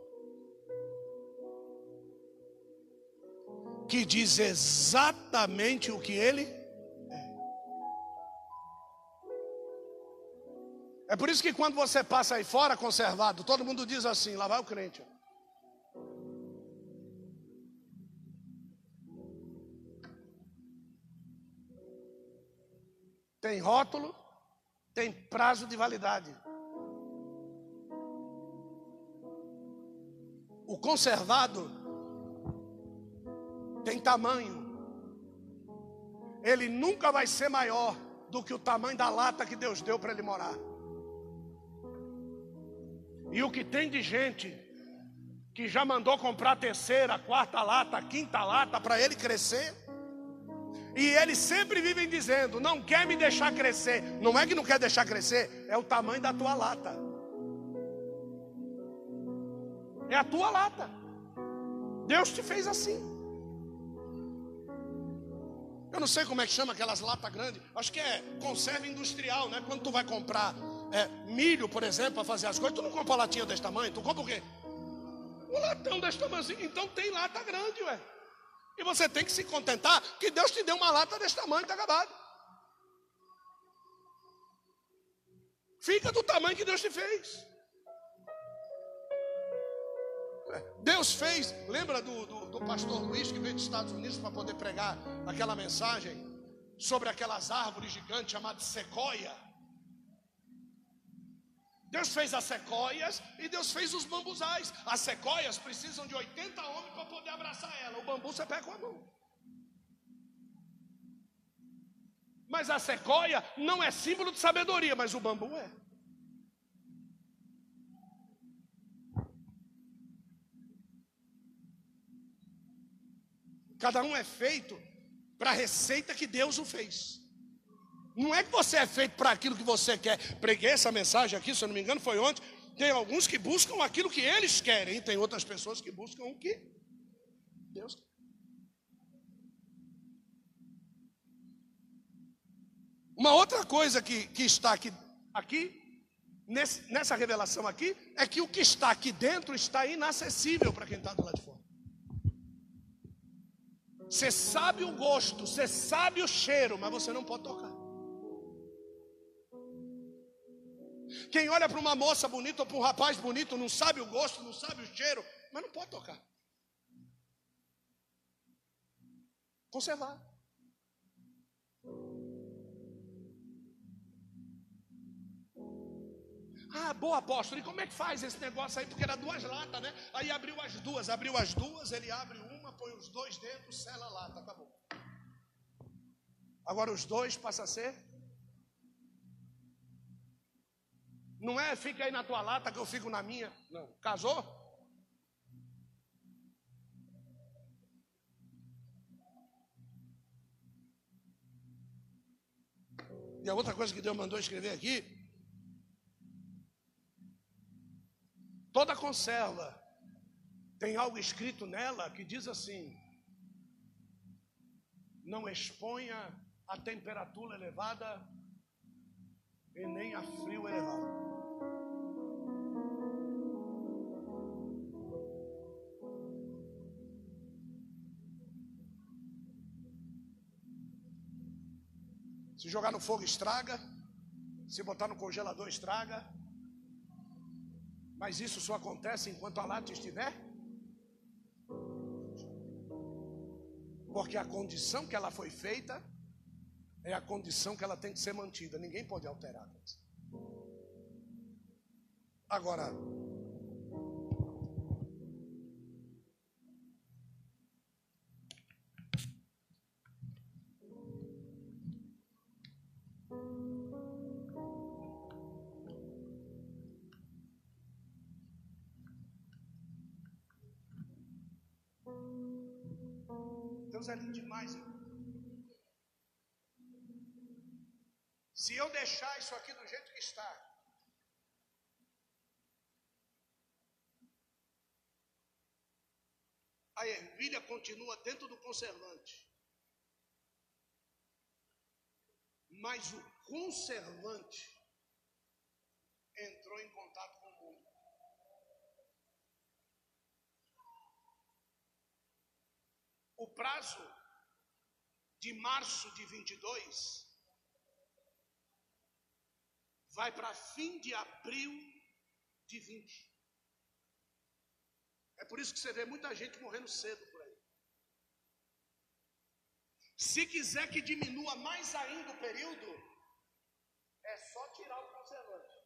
Que diz exatamente o que ele É por isso que quando você passa aí fora conservado, todo mundo diz assim: lá vai o crente. Tem rótulo, tem prazo de validade. O conservado tem tamanho. Ele nunca vai ser maior do que o tamanho da lata que Deus deu para ele morar. E o que tem de gente que já mandou comprar a terceira, a quarta lata, a quinta lata para ele crescer. E eles sempre vivem dizendo: não quer me deixar crescer. Não é que não quer deixar crescer, é o tamanho da tua lata. É a tua lata. Deus te fez assim. Eu não sei como é que chama aquelas latas grandes. Acho que é conserva industrial, né? Quando tu vai comprar é, milho, por exemplo, para fazer as coisas, tu não compra uma latinha desse tamanho, tu compra o quê? Um latão desse tamanho. Então tem lata grande, ué. E você tem que se contentar que Deus te deu uma lata desse tamanho, está acabado. Fica do tamanho que Deus te fez. Deus fez, lembra do, do, do pastor Luiz que veio dos Estados Unidos para poder pregar aquela mensagem sobre aquelas árvores gigantes chamadas sequoia? Deus fez as sequoias e Deus fez os bambuzais. As sequoias precisam de 80 homens para poder abraçar ela. O bambu você pega com a mão. Mas a sequoia não é símbolo de sabedoria, mas o bambu é. Cada um é feito para a receita que Deus o fez. Não é que você é feito para aquilo que você quer. Preguei essa mensagem aqui, se eu não me engano, foi ontem. Tem alguns que buscam aquilo que eles querem, tem outras pessoas que buscam o que Deus quer. Uma outra coisa que, que está aqui, aqui nesse, nessa revelação aqui, é que o que está aqui dentro está inacessível para quem está do lado de fora. Você sabe o gosto, você sabe o cheiro, mas você não pode tocar. Quem olha para uma moça bonita ou para um rapaz bonito não sabe o gosto, não sabe o cheiro, mas não pode tocar. Conservar. Ah, boa apóstolo, e como é que faz esse negócio aí? Porque era duas latas, né? Aí abriu as duas, abriu as duas, ele abre uma, põe os dois dentro, sela a lata, acabou. Agora os dois passa a ser Não é fica aí na tua lata que eu fico na minha. Não. Casou? E a outra coisa que Deus mandou escrever aqui. Toda conserva tem algo escrito nela que diz assim: não exponha a temperatura elevada e nem a frio elevado. Se Se jogar no fogo, estraga. Se botar no congelador, estraga. Mas isso só acontece enquanto a lata estiver. Porque a condição que ela foi feita é a condição que ela tem que ser mantida. Ninguém pode alterar. Agora, Se eu deixar isso aqui do jeito que está, a ervilha continua dentro do conservante. Mas o conservante entrou em contato com o mundo. O prazo de março de 22 vai para fim de abril de 20. É por isso que você vê muita gente morrendo cedo por aí. Se quiser que diminua mais ainda o período, é só tirar o conservante.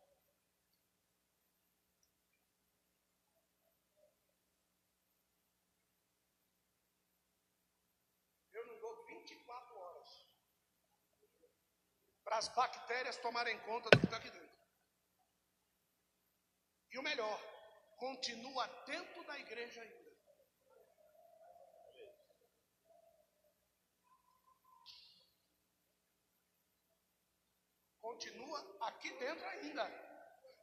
Eu não dou 24 horas para as bactérias tomarem conta do que está aqui dentro. E o melhor, continua dentro da igreja ainda. Continua aqui dentro ainda.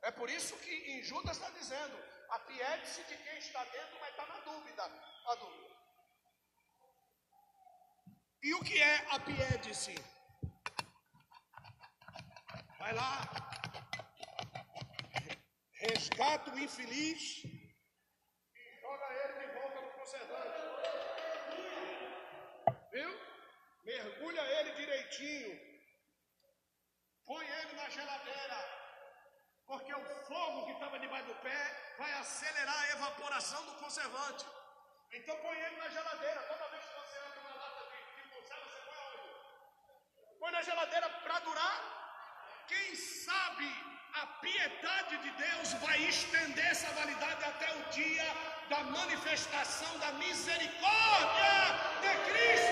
É por isso que em Judas está dizendo: apiede-se de quem está dentro, mas está na dúvida. A dúvida. E o que é apiede-se? Vai lá, resgata o infeliz e joga ele de volta no conservante. Viu? Mergulha ele direitinho. Põe ele na geladeira. Porque o fogo que estava debaixo do pé vai acelerar a evaporação do conservante. Então põe ele na geladeira. Toda vez que você abre uma lata de, conserva, você põe aonde? Põe na geladeira para durar. Quem sabe a piedade de Deus vai estender essa validade até o dia da manifestação da misericórdia de Cristo.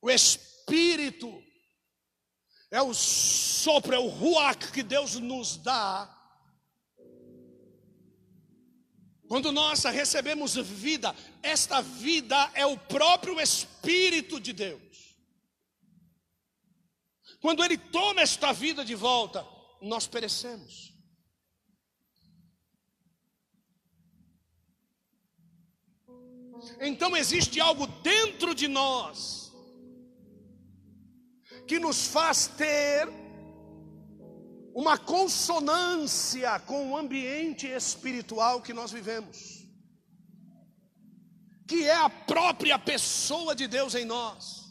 O Espírito é o sopro, é o ruach que Deus nos dá. Quando nós recebemos vida, esta vida é o próprio Espírito de Deus. Quando Ele toma esta vida de volta, nós perecemos. Então existe algo dentro de nós que nos faz ter uma consonância com o ambiente espiritual que nós vivemos, que é a própria pessoa de Deus em nós.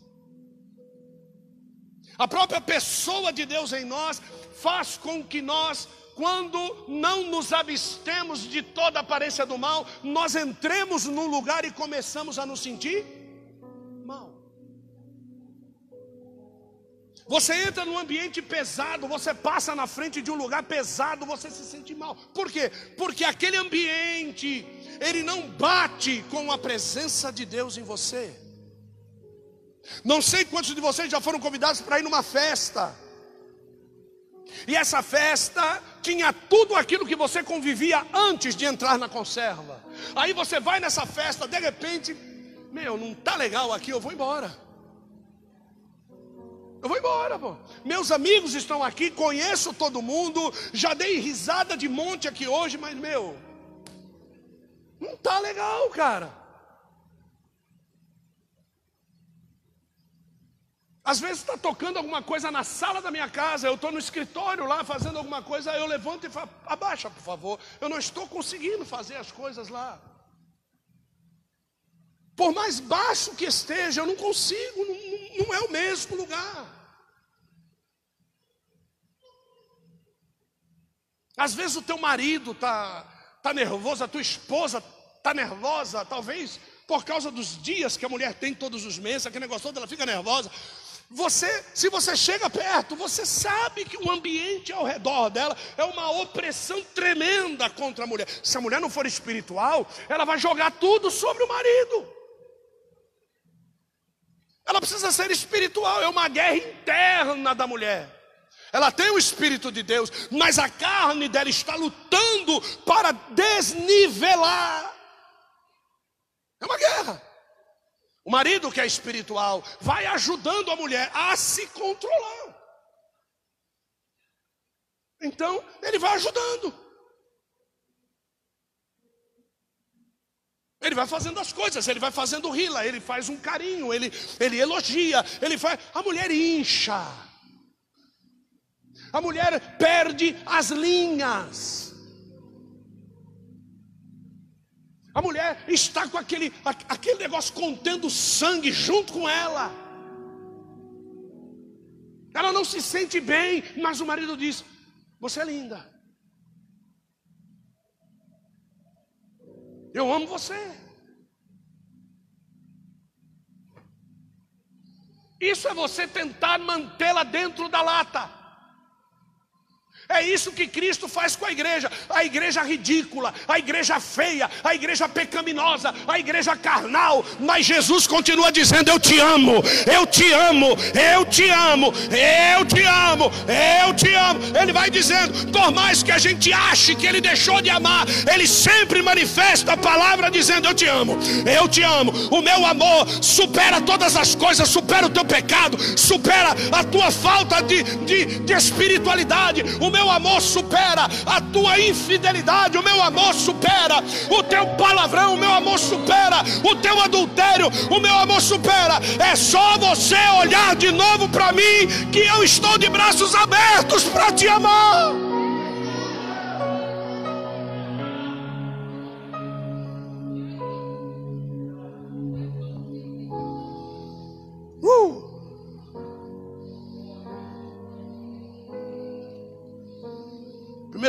A própria pessoa de Deus em nós faz com que nós, quando não nos abstemos de toda aparência do mal, nós entremos num lugar e começamos a nos sentir Você entra num ambiente pesado, você passa na frente de um lugar pesado, você se sente mal. Por quê? Porque aquele ambiente, ele não bate com a presença de Deus em você. Não sei quantos de vocês já foram convidados para ir numa festa. E essa festa tinha tudo aquilo que você convivia antes de entrar na conserva. Aí você vai nessa festa, de repente, meu, não tá legal aqui, eu vou embora. Eu vou embora, pô. Meus amigos estão aqui, conheço todo mundo, já dei risada de monte aqui hoje, mas meu, não tá legal, cara. Às vezes está tocando alguma coisa na sala da minha casa, eu estou no escritório lá fazendo alguma coisa, eu levanto e falo, abaixa, por favor, eu não estou conseguindo fazer as coisas lá. Por mais baixo que esteja, eu não consigo, não, não é o mesmo lugar. Às vezes o teu marido está tá nervoso, a tua esposa está nervosa, talvez por causa dos dias que a mulher tem todos os meses, aquele negócio todo, ela fica nervosa. Você, se você chega perto, você sabe que o ambiente ao redor dela é uma opressão tremenda contra a mulher. Se a mulher não for espiritual, ela vai jogar tudo sobre o marido. Ela precisa ser espiritual, é uma guerra interna da mulher. Ela tem o Espírito de Deus, mas a carne dela está lutando para desnivelar. É uma guerra. O marido que é espiritual vai ajudando a mulher a se controlar. Então, ele vai ajudando. Ele vai fazendo as coisas, ele vai fazendo rila, ele faz um carinho, ele, ele elogia, ele faz. A mulher incha. A mulher perde as linhas. A mulher está com aquele, aquele negócio contendo sangue junto com ela. Ela não se sente bem, mas o marido diz: Você é linda. Eu amo você. Isso é você tentar mantê-la dentro da lata. É isso que Cristo faz com a igreja, a igreja ridícula, a igreja feia, a igreja pecaminosa, a igreja carnal, mas Jesus continua dizendo: Eu te amo, eu te amo, eu te amo, eu te amo, eu te amo. Ele vai dizendo, por mais que a gente ache que ele deixou de amar, ele sempre manifesta a palavra dizendo: Eu te amo, eu te amo. O meu amor supera todas as coisas, supera o teu pecado, supera a tua falta de, de, de espiritualidade. O meu amor supera a tua infidelidade, o meu amor supera o teu palavrão, o meu amor supera o teu adultério, o meu amor supera. É só você olhar de novo para mim que eu estou de braços abertos para te amar.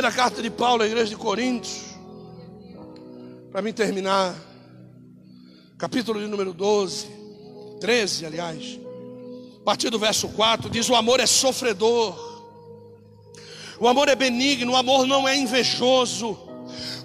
Primeira carta de Paulo à igreja de Coríntios. Para mim terminar. Capítulo de número 12. 13, aliás. A partir do verso 4 diz: O amor é sofredor. O amor é benigno, o amor não é invejoso.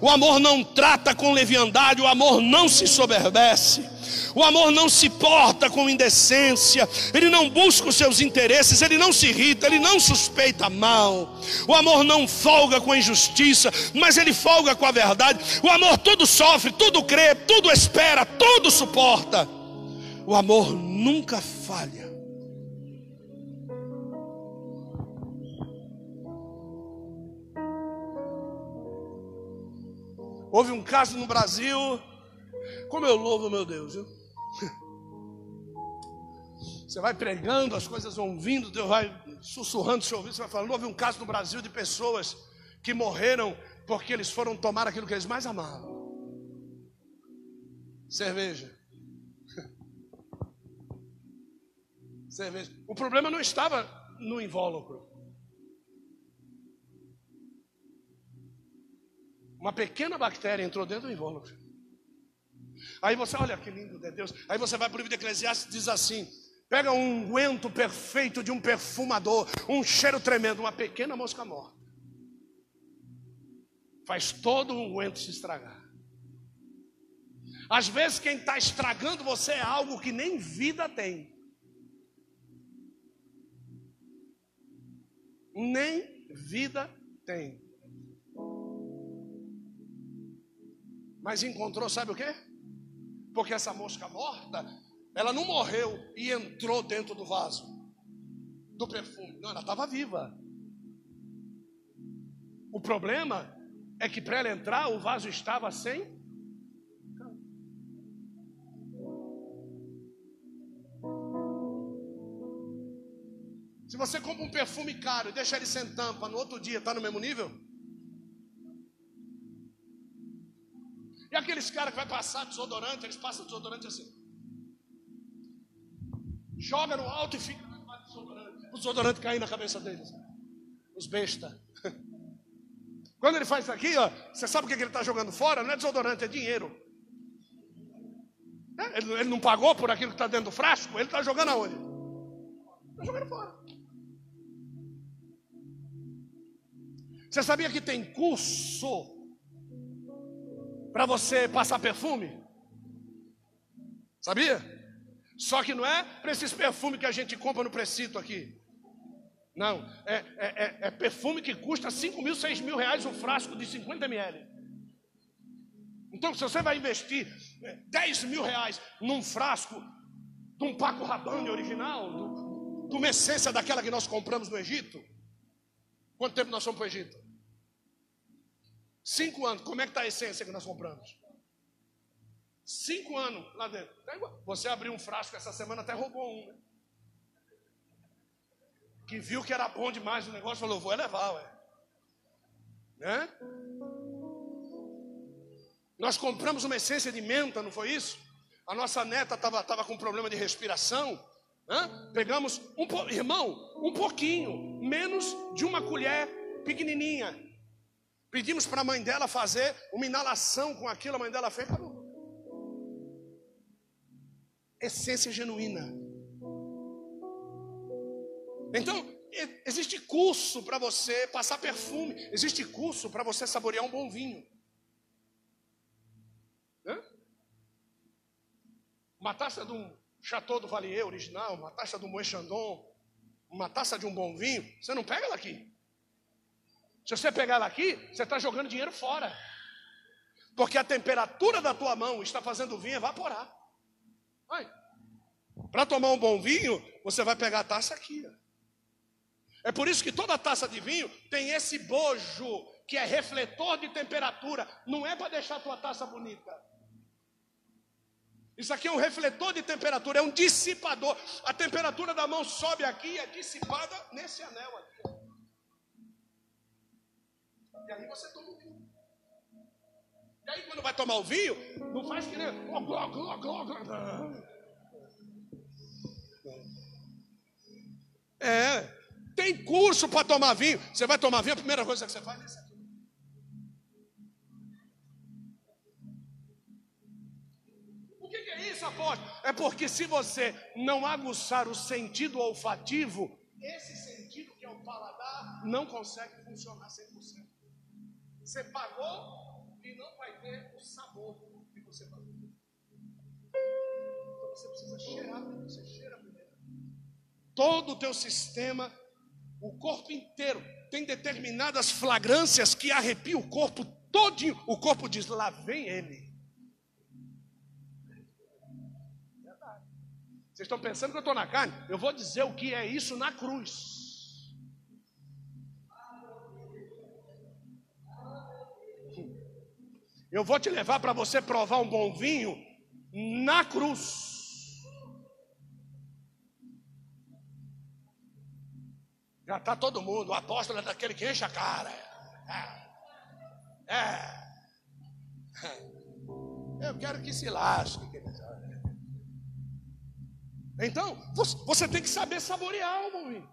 O amor não trata com leviandade, o amor não se soberbece. O amor não se porta com indecência, ele não busca os seus interesses, ele não se irrita, ele não suspeita mal. O amor não folga com a injustiça, mas ele folga com a verdade. O amor tudo sofre, tudo crê, tudo espera, tudo suporta. O amor nunca falha. Houve um caso no Brasil, como eu louvo meu Deus, viu? [laughs] Você vai pregando, as coisas vão vindo, Deus vai sussurrando seu ouvido, você vai falando. Houve um caso no Brasil de pessoas que morreram porque eles foram tomar aquilo que eles mais amavam. Cerveja. [laughs] Cerveja. O problema não estava no invólucro. Uma pequena bactéria entrou dentro do invólucro. Aí você, olha que lindo de Deus. Aí você vai para o livro de Eclesiastes e diz assim: pega um unguento perfeito de um perfumador, um cheiro tremendo, uma pequena mosca morta. Faz todo o unguento se estragar. Às vezes quem está estragando você é algo que nem vida tem. Nem vida tem. Mas encontrou, sabe o que? Porque essa mosca morta, ela não morreu e entrou dentro do vaso do perfume. Não, ela estava viva. O problema é que para ela entrar, o vaso estava sem. Se você compra um perfume caro e deixa ele sem tampa, no outro dia está no mesmo nível? E aqueles caras que vai passar desodorante, eles passam desodorante assim. Joga no alto e fica desodorante. O desodorante cai na cabeça deles. Os besta. [laughs] Quando ele faz isso aqui, ó, você sabe o que ele está jogando fora? Não é desodorante, é dinheiro. É, ele, ele, não pagou por aquilo que está dentro do frasco, ele está jogando aonde? Está jogando fora. Você sabia que tem curso para você passar perfume? Sabia? Só que não é para esses perfumes que a gente compra no precito aqui. Não, é, é, é, é perfume que custa 5 mil, 6 mil reais um frasco de 50 ml. Então, se você vai investir 10 é, mil reais num frasco de um Paco Rabanne original, de uma essência daquela que nós compramos no Egito, quanto tempo nós fomos para o Egito? Cinco anos. Como é que está a essência que nós compramos? Cinco anos lá dentro. Tá você abriu um frasco essa semana, até roubou um, né? Que viu que era bom demais o negócio, falou, vou levar, ué. Né? Nós compramos uma essência de menta, não foi isso? A nossa neta estava tava com problema de respiração. Né? Pegamos um irmão, um pouquinho, menos de uma colher pequenininha. Pedimos para a mãe dela fazer uma inalação com aquilo, a mãe dela fez. Essência genuína. Então, existe curso para você passar perfume, existe curso para você saborear um bom vinho. Hã? Uma taça de um Chateau do Valier original, uma taça de um Moët Chandon, uma taça de um bom vinho, você não pega ela aqui. Se você pegar ela aqui, você está jogando dinheiro fora. Porque a temperatura da tua mão está fazendo o vinho evaporar. Para tomar um bom vinho, você vai pegar a taça aqui. É por isso que toda taça de vinho tem esse bojo, que é refletor de temperatura. Não é para deixar a tua taça bonita. Isso aqui é um refletor de temperatura, é um dissipador. A temperatura da mão sobe aqui e é dissipada nesse anel aqui. E aí você toma o vinho. E aí quando vai tomar o vinho, não faz que nem. É, tem curso para tomar vinho. Você vai tomar vinho, a primeira coisa que você faz é isso aqui. O que, que é isso, apóstolo? É porque se você não aguçar o sentido olfativo, esse sentido que é o paladar não consegue funcionar 100%. Você pagou e não vai ter o sabor que você pagou. Então você precisa cheirar primeiro. Você cheira primeiro. Todo o teu sistema, o corpo inteiro, tem determinadas flagrâncias que arrepiam o corpo todinho. O corpo diz: lá vem ele. Vocês estão pensando que eu estou na carne? Eu vou dizer o que é isso na cruz. Eu vou te levar para você provar um bom vinho na cruz. Já está todo mundo, o apóstolo é daquele que enche a cara. É. é. Eu quero que se lasque. Então, você tem que saber saborear o bom vinho.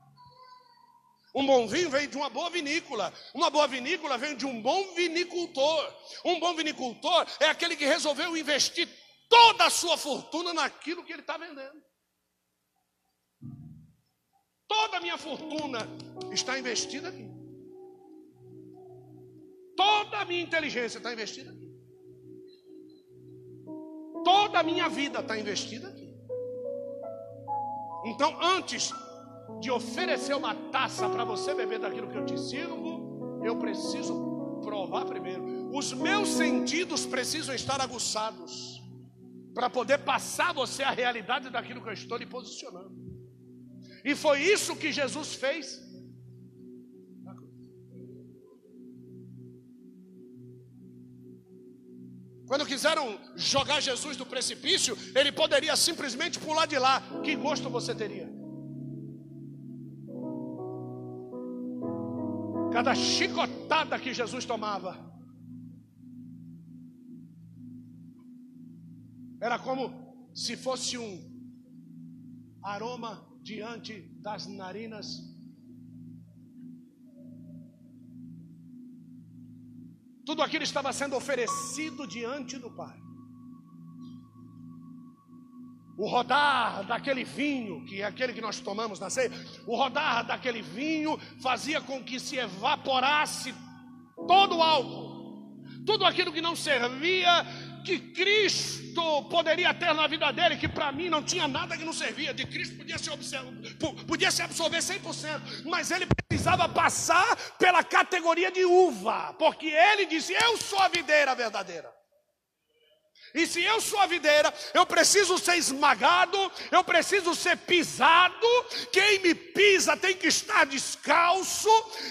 Um bom vinho vem de uma boa vinícola. Uma boa vinícola vem de um bom vinicultor. Um bom vinicultor é aquele que resolveu investir toda a sua fortuna naquilo que ele está vendendo. Toda a minha fortuna está investida aqui. Toda a minha inteligência está investida aqui. Toda a minha vida está investida aqui. Então, antes de oferecer uma taça para você beber daquilo que eu te sirvo, eu preciso provar primeiro. Os meus sentidos precisam estar aguçados para poder passar você a realidade daquilo que eu estou lhe posicionando. E foi isso que Jesus fez. Quando quiseram jogar Jesus do precipício, ele poderia simplesmente pular de lá. Que gosto você teria? Cada chicotada que Jesus tomava, era como se fosse um aroma diante das narinas. Tudo aquilo estava sendo oferecido diante do Pai o rodar daquele vinho, que é aquele que nós tomamos na ceia, o rodar daquele vinho fazia com que se evaporasse todo o álcool, tudo aquilo que não servia, que Cristo poderia ter na vida dele, que para mim não tinha nada que não servia, de Cristo podia se, podia se absorver 100%, mas ele precisava passar pela categoria de uva, porque ele disse: Eu sou a videira verdadeira. E se eu sou a videira, eu preciso ser esmagado, eu preciso ser pisado. Quem me pisa tem que estar descalço.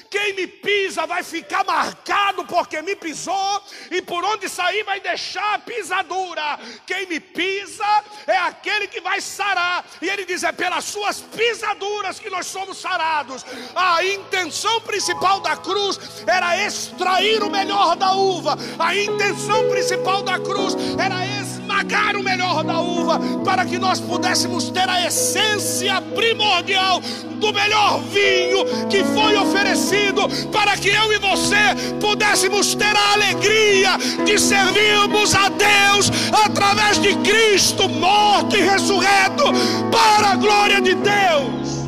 Quem me pisa vai ficar marcado porque me pisou. E por onde sair vai deixar a pisadura. Quem me pisa é aquele que vai sarar. E ele diz: é pelas suas pisaduras que nós somos sarados. A intenção principal da cruz era extrair o melhor da uva. A intenção principal da cruz era era esmagar o melhor da uva, para que nós pudéssemos ter a essência primordial do melhor vinho que foi oferecido, para que eu e você pudéssemos ter a alegria de servirmos a Deus através de Cristo morto e ressurreto, para a glória de Deus.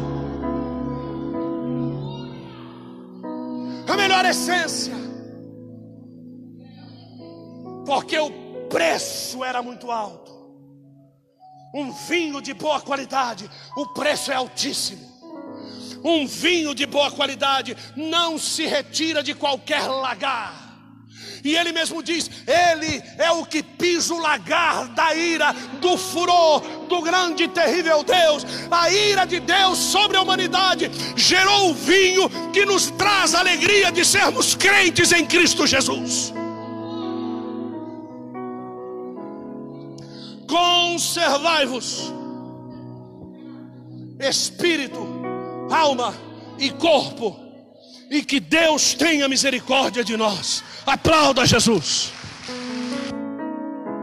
A melhor essência, porque o preço era muito alto. Um vinho de boa qualidade, o preço é altíssimo. Um vinho de boa qualidade não se retira de qualquer lagar. E ele mesmo diz: Ele é o que pisa o lagar da ira, do furor, do grande e terrível Deus. A ira de Deus sobre a humanidade gerou o vinho que nos traz a alegria de sermos crentes em Cristo Jesus. Conservai-vos, espírito, alma e corpo, e que Deus tenha misericórdia de nós. Aplauda Jesus.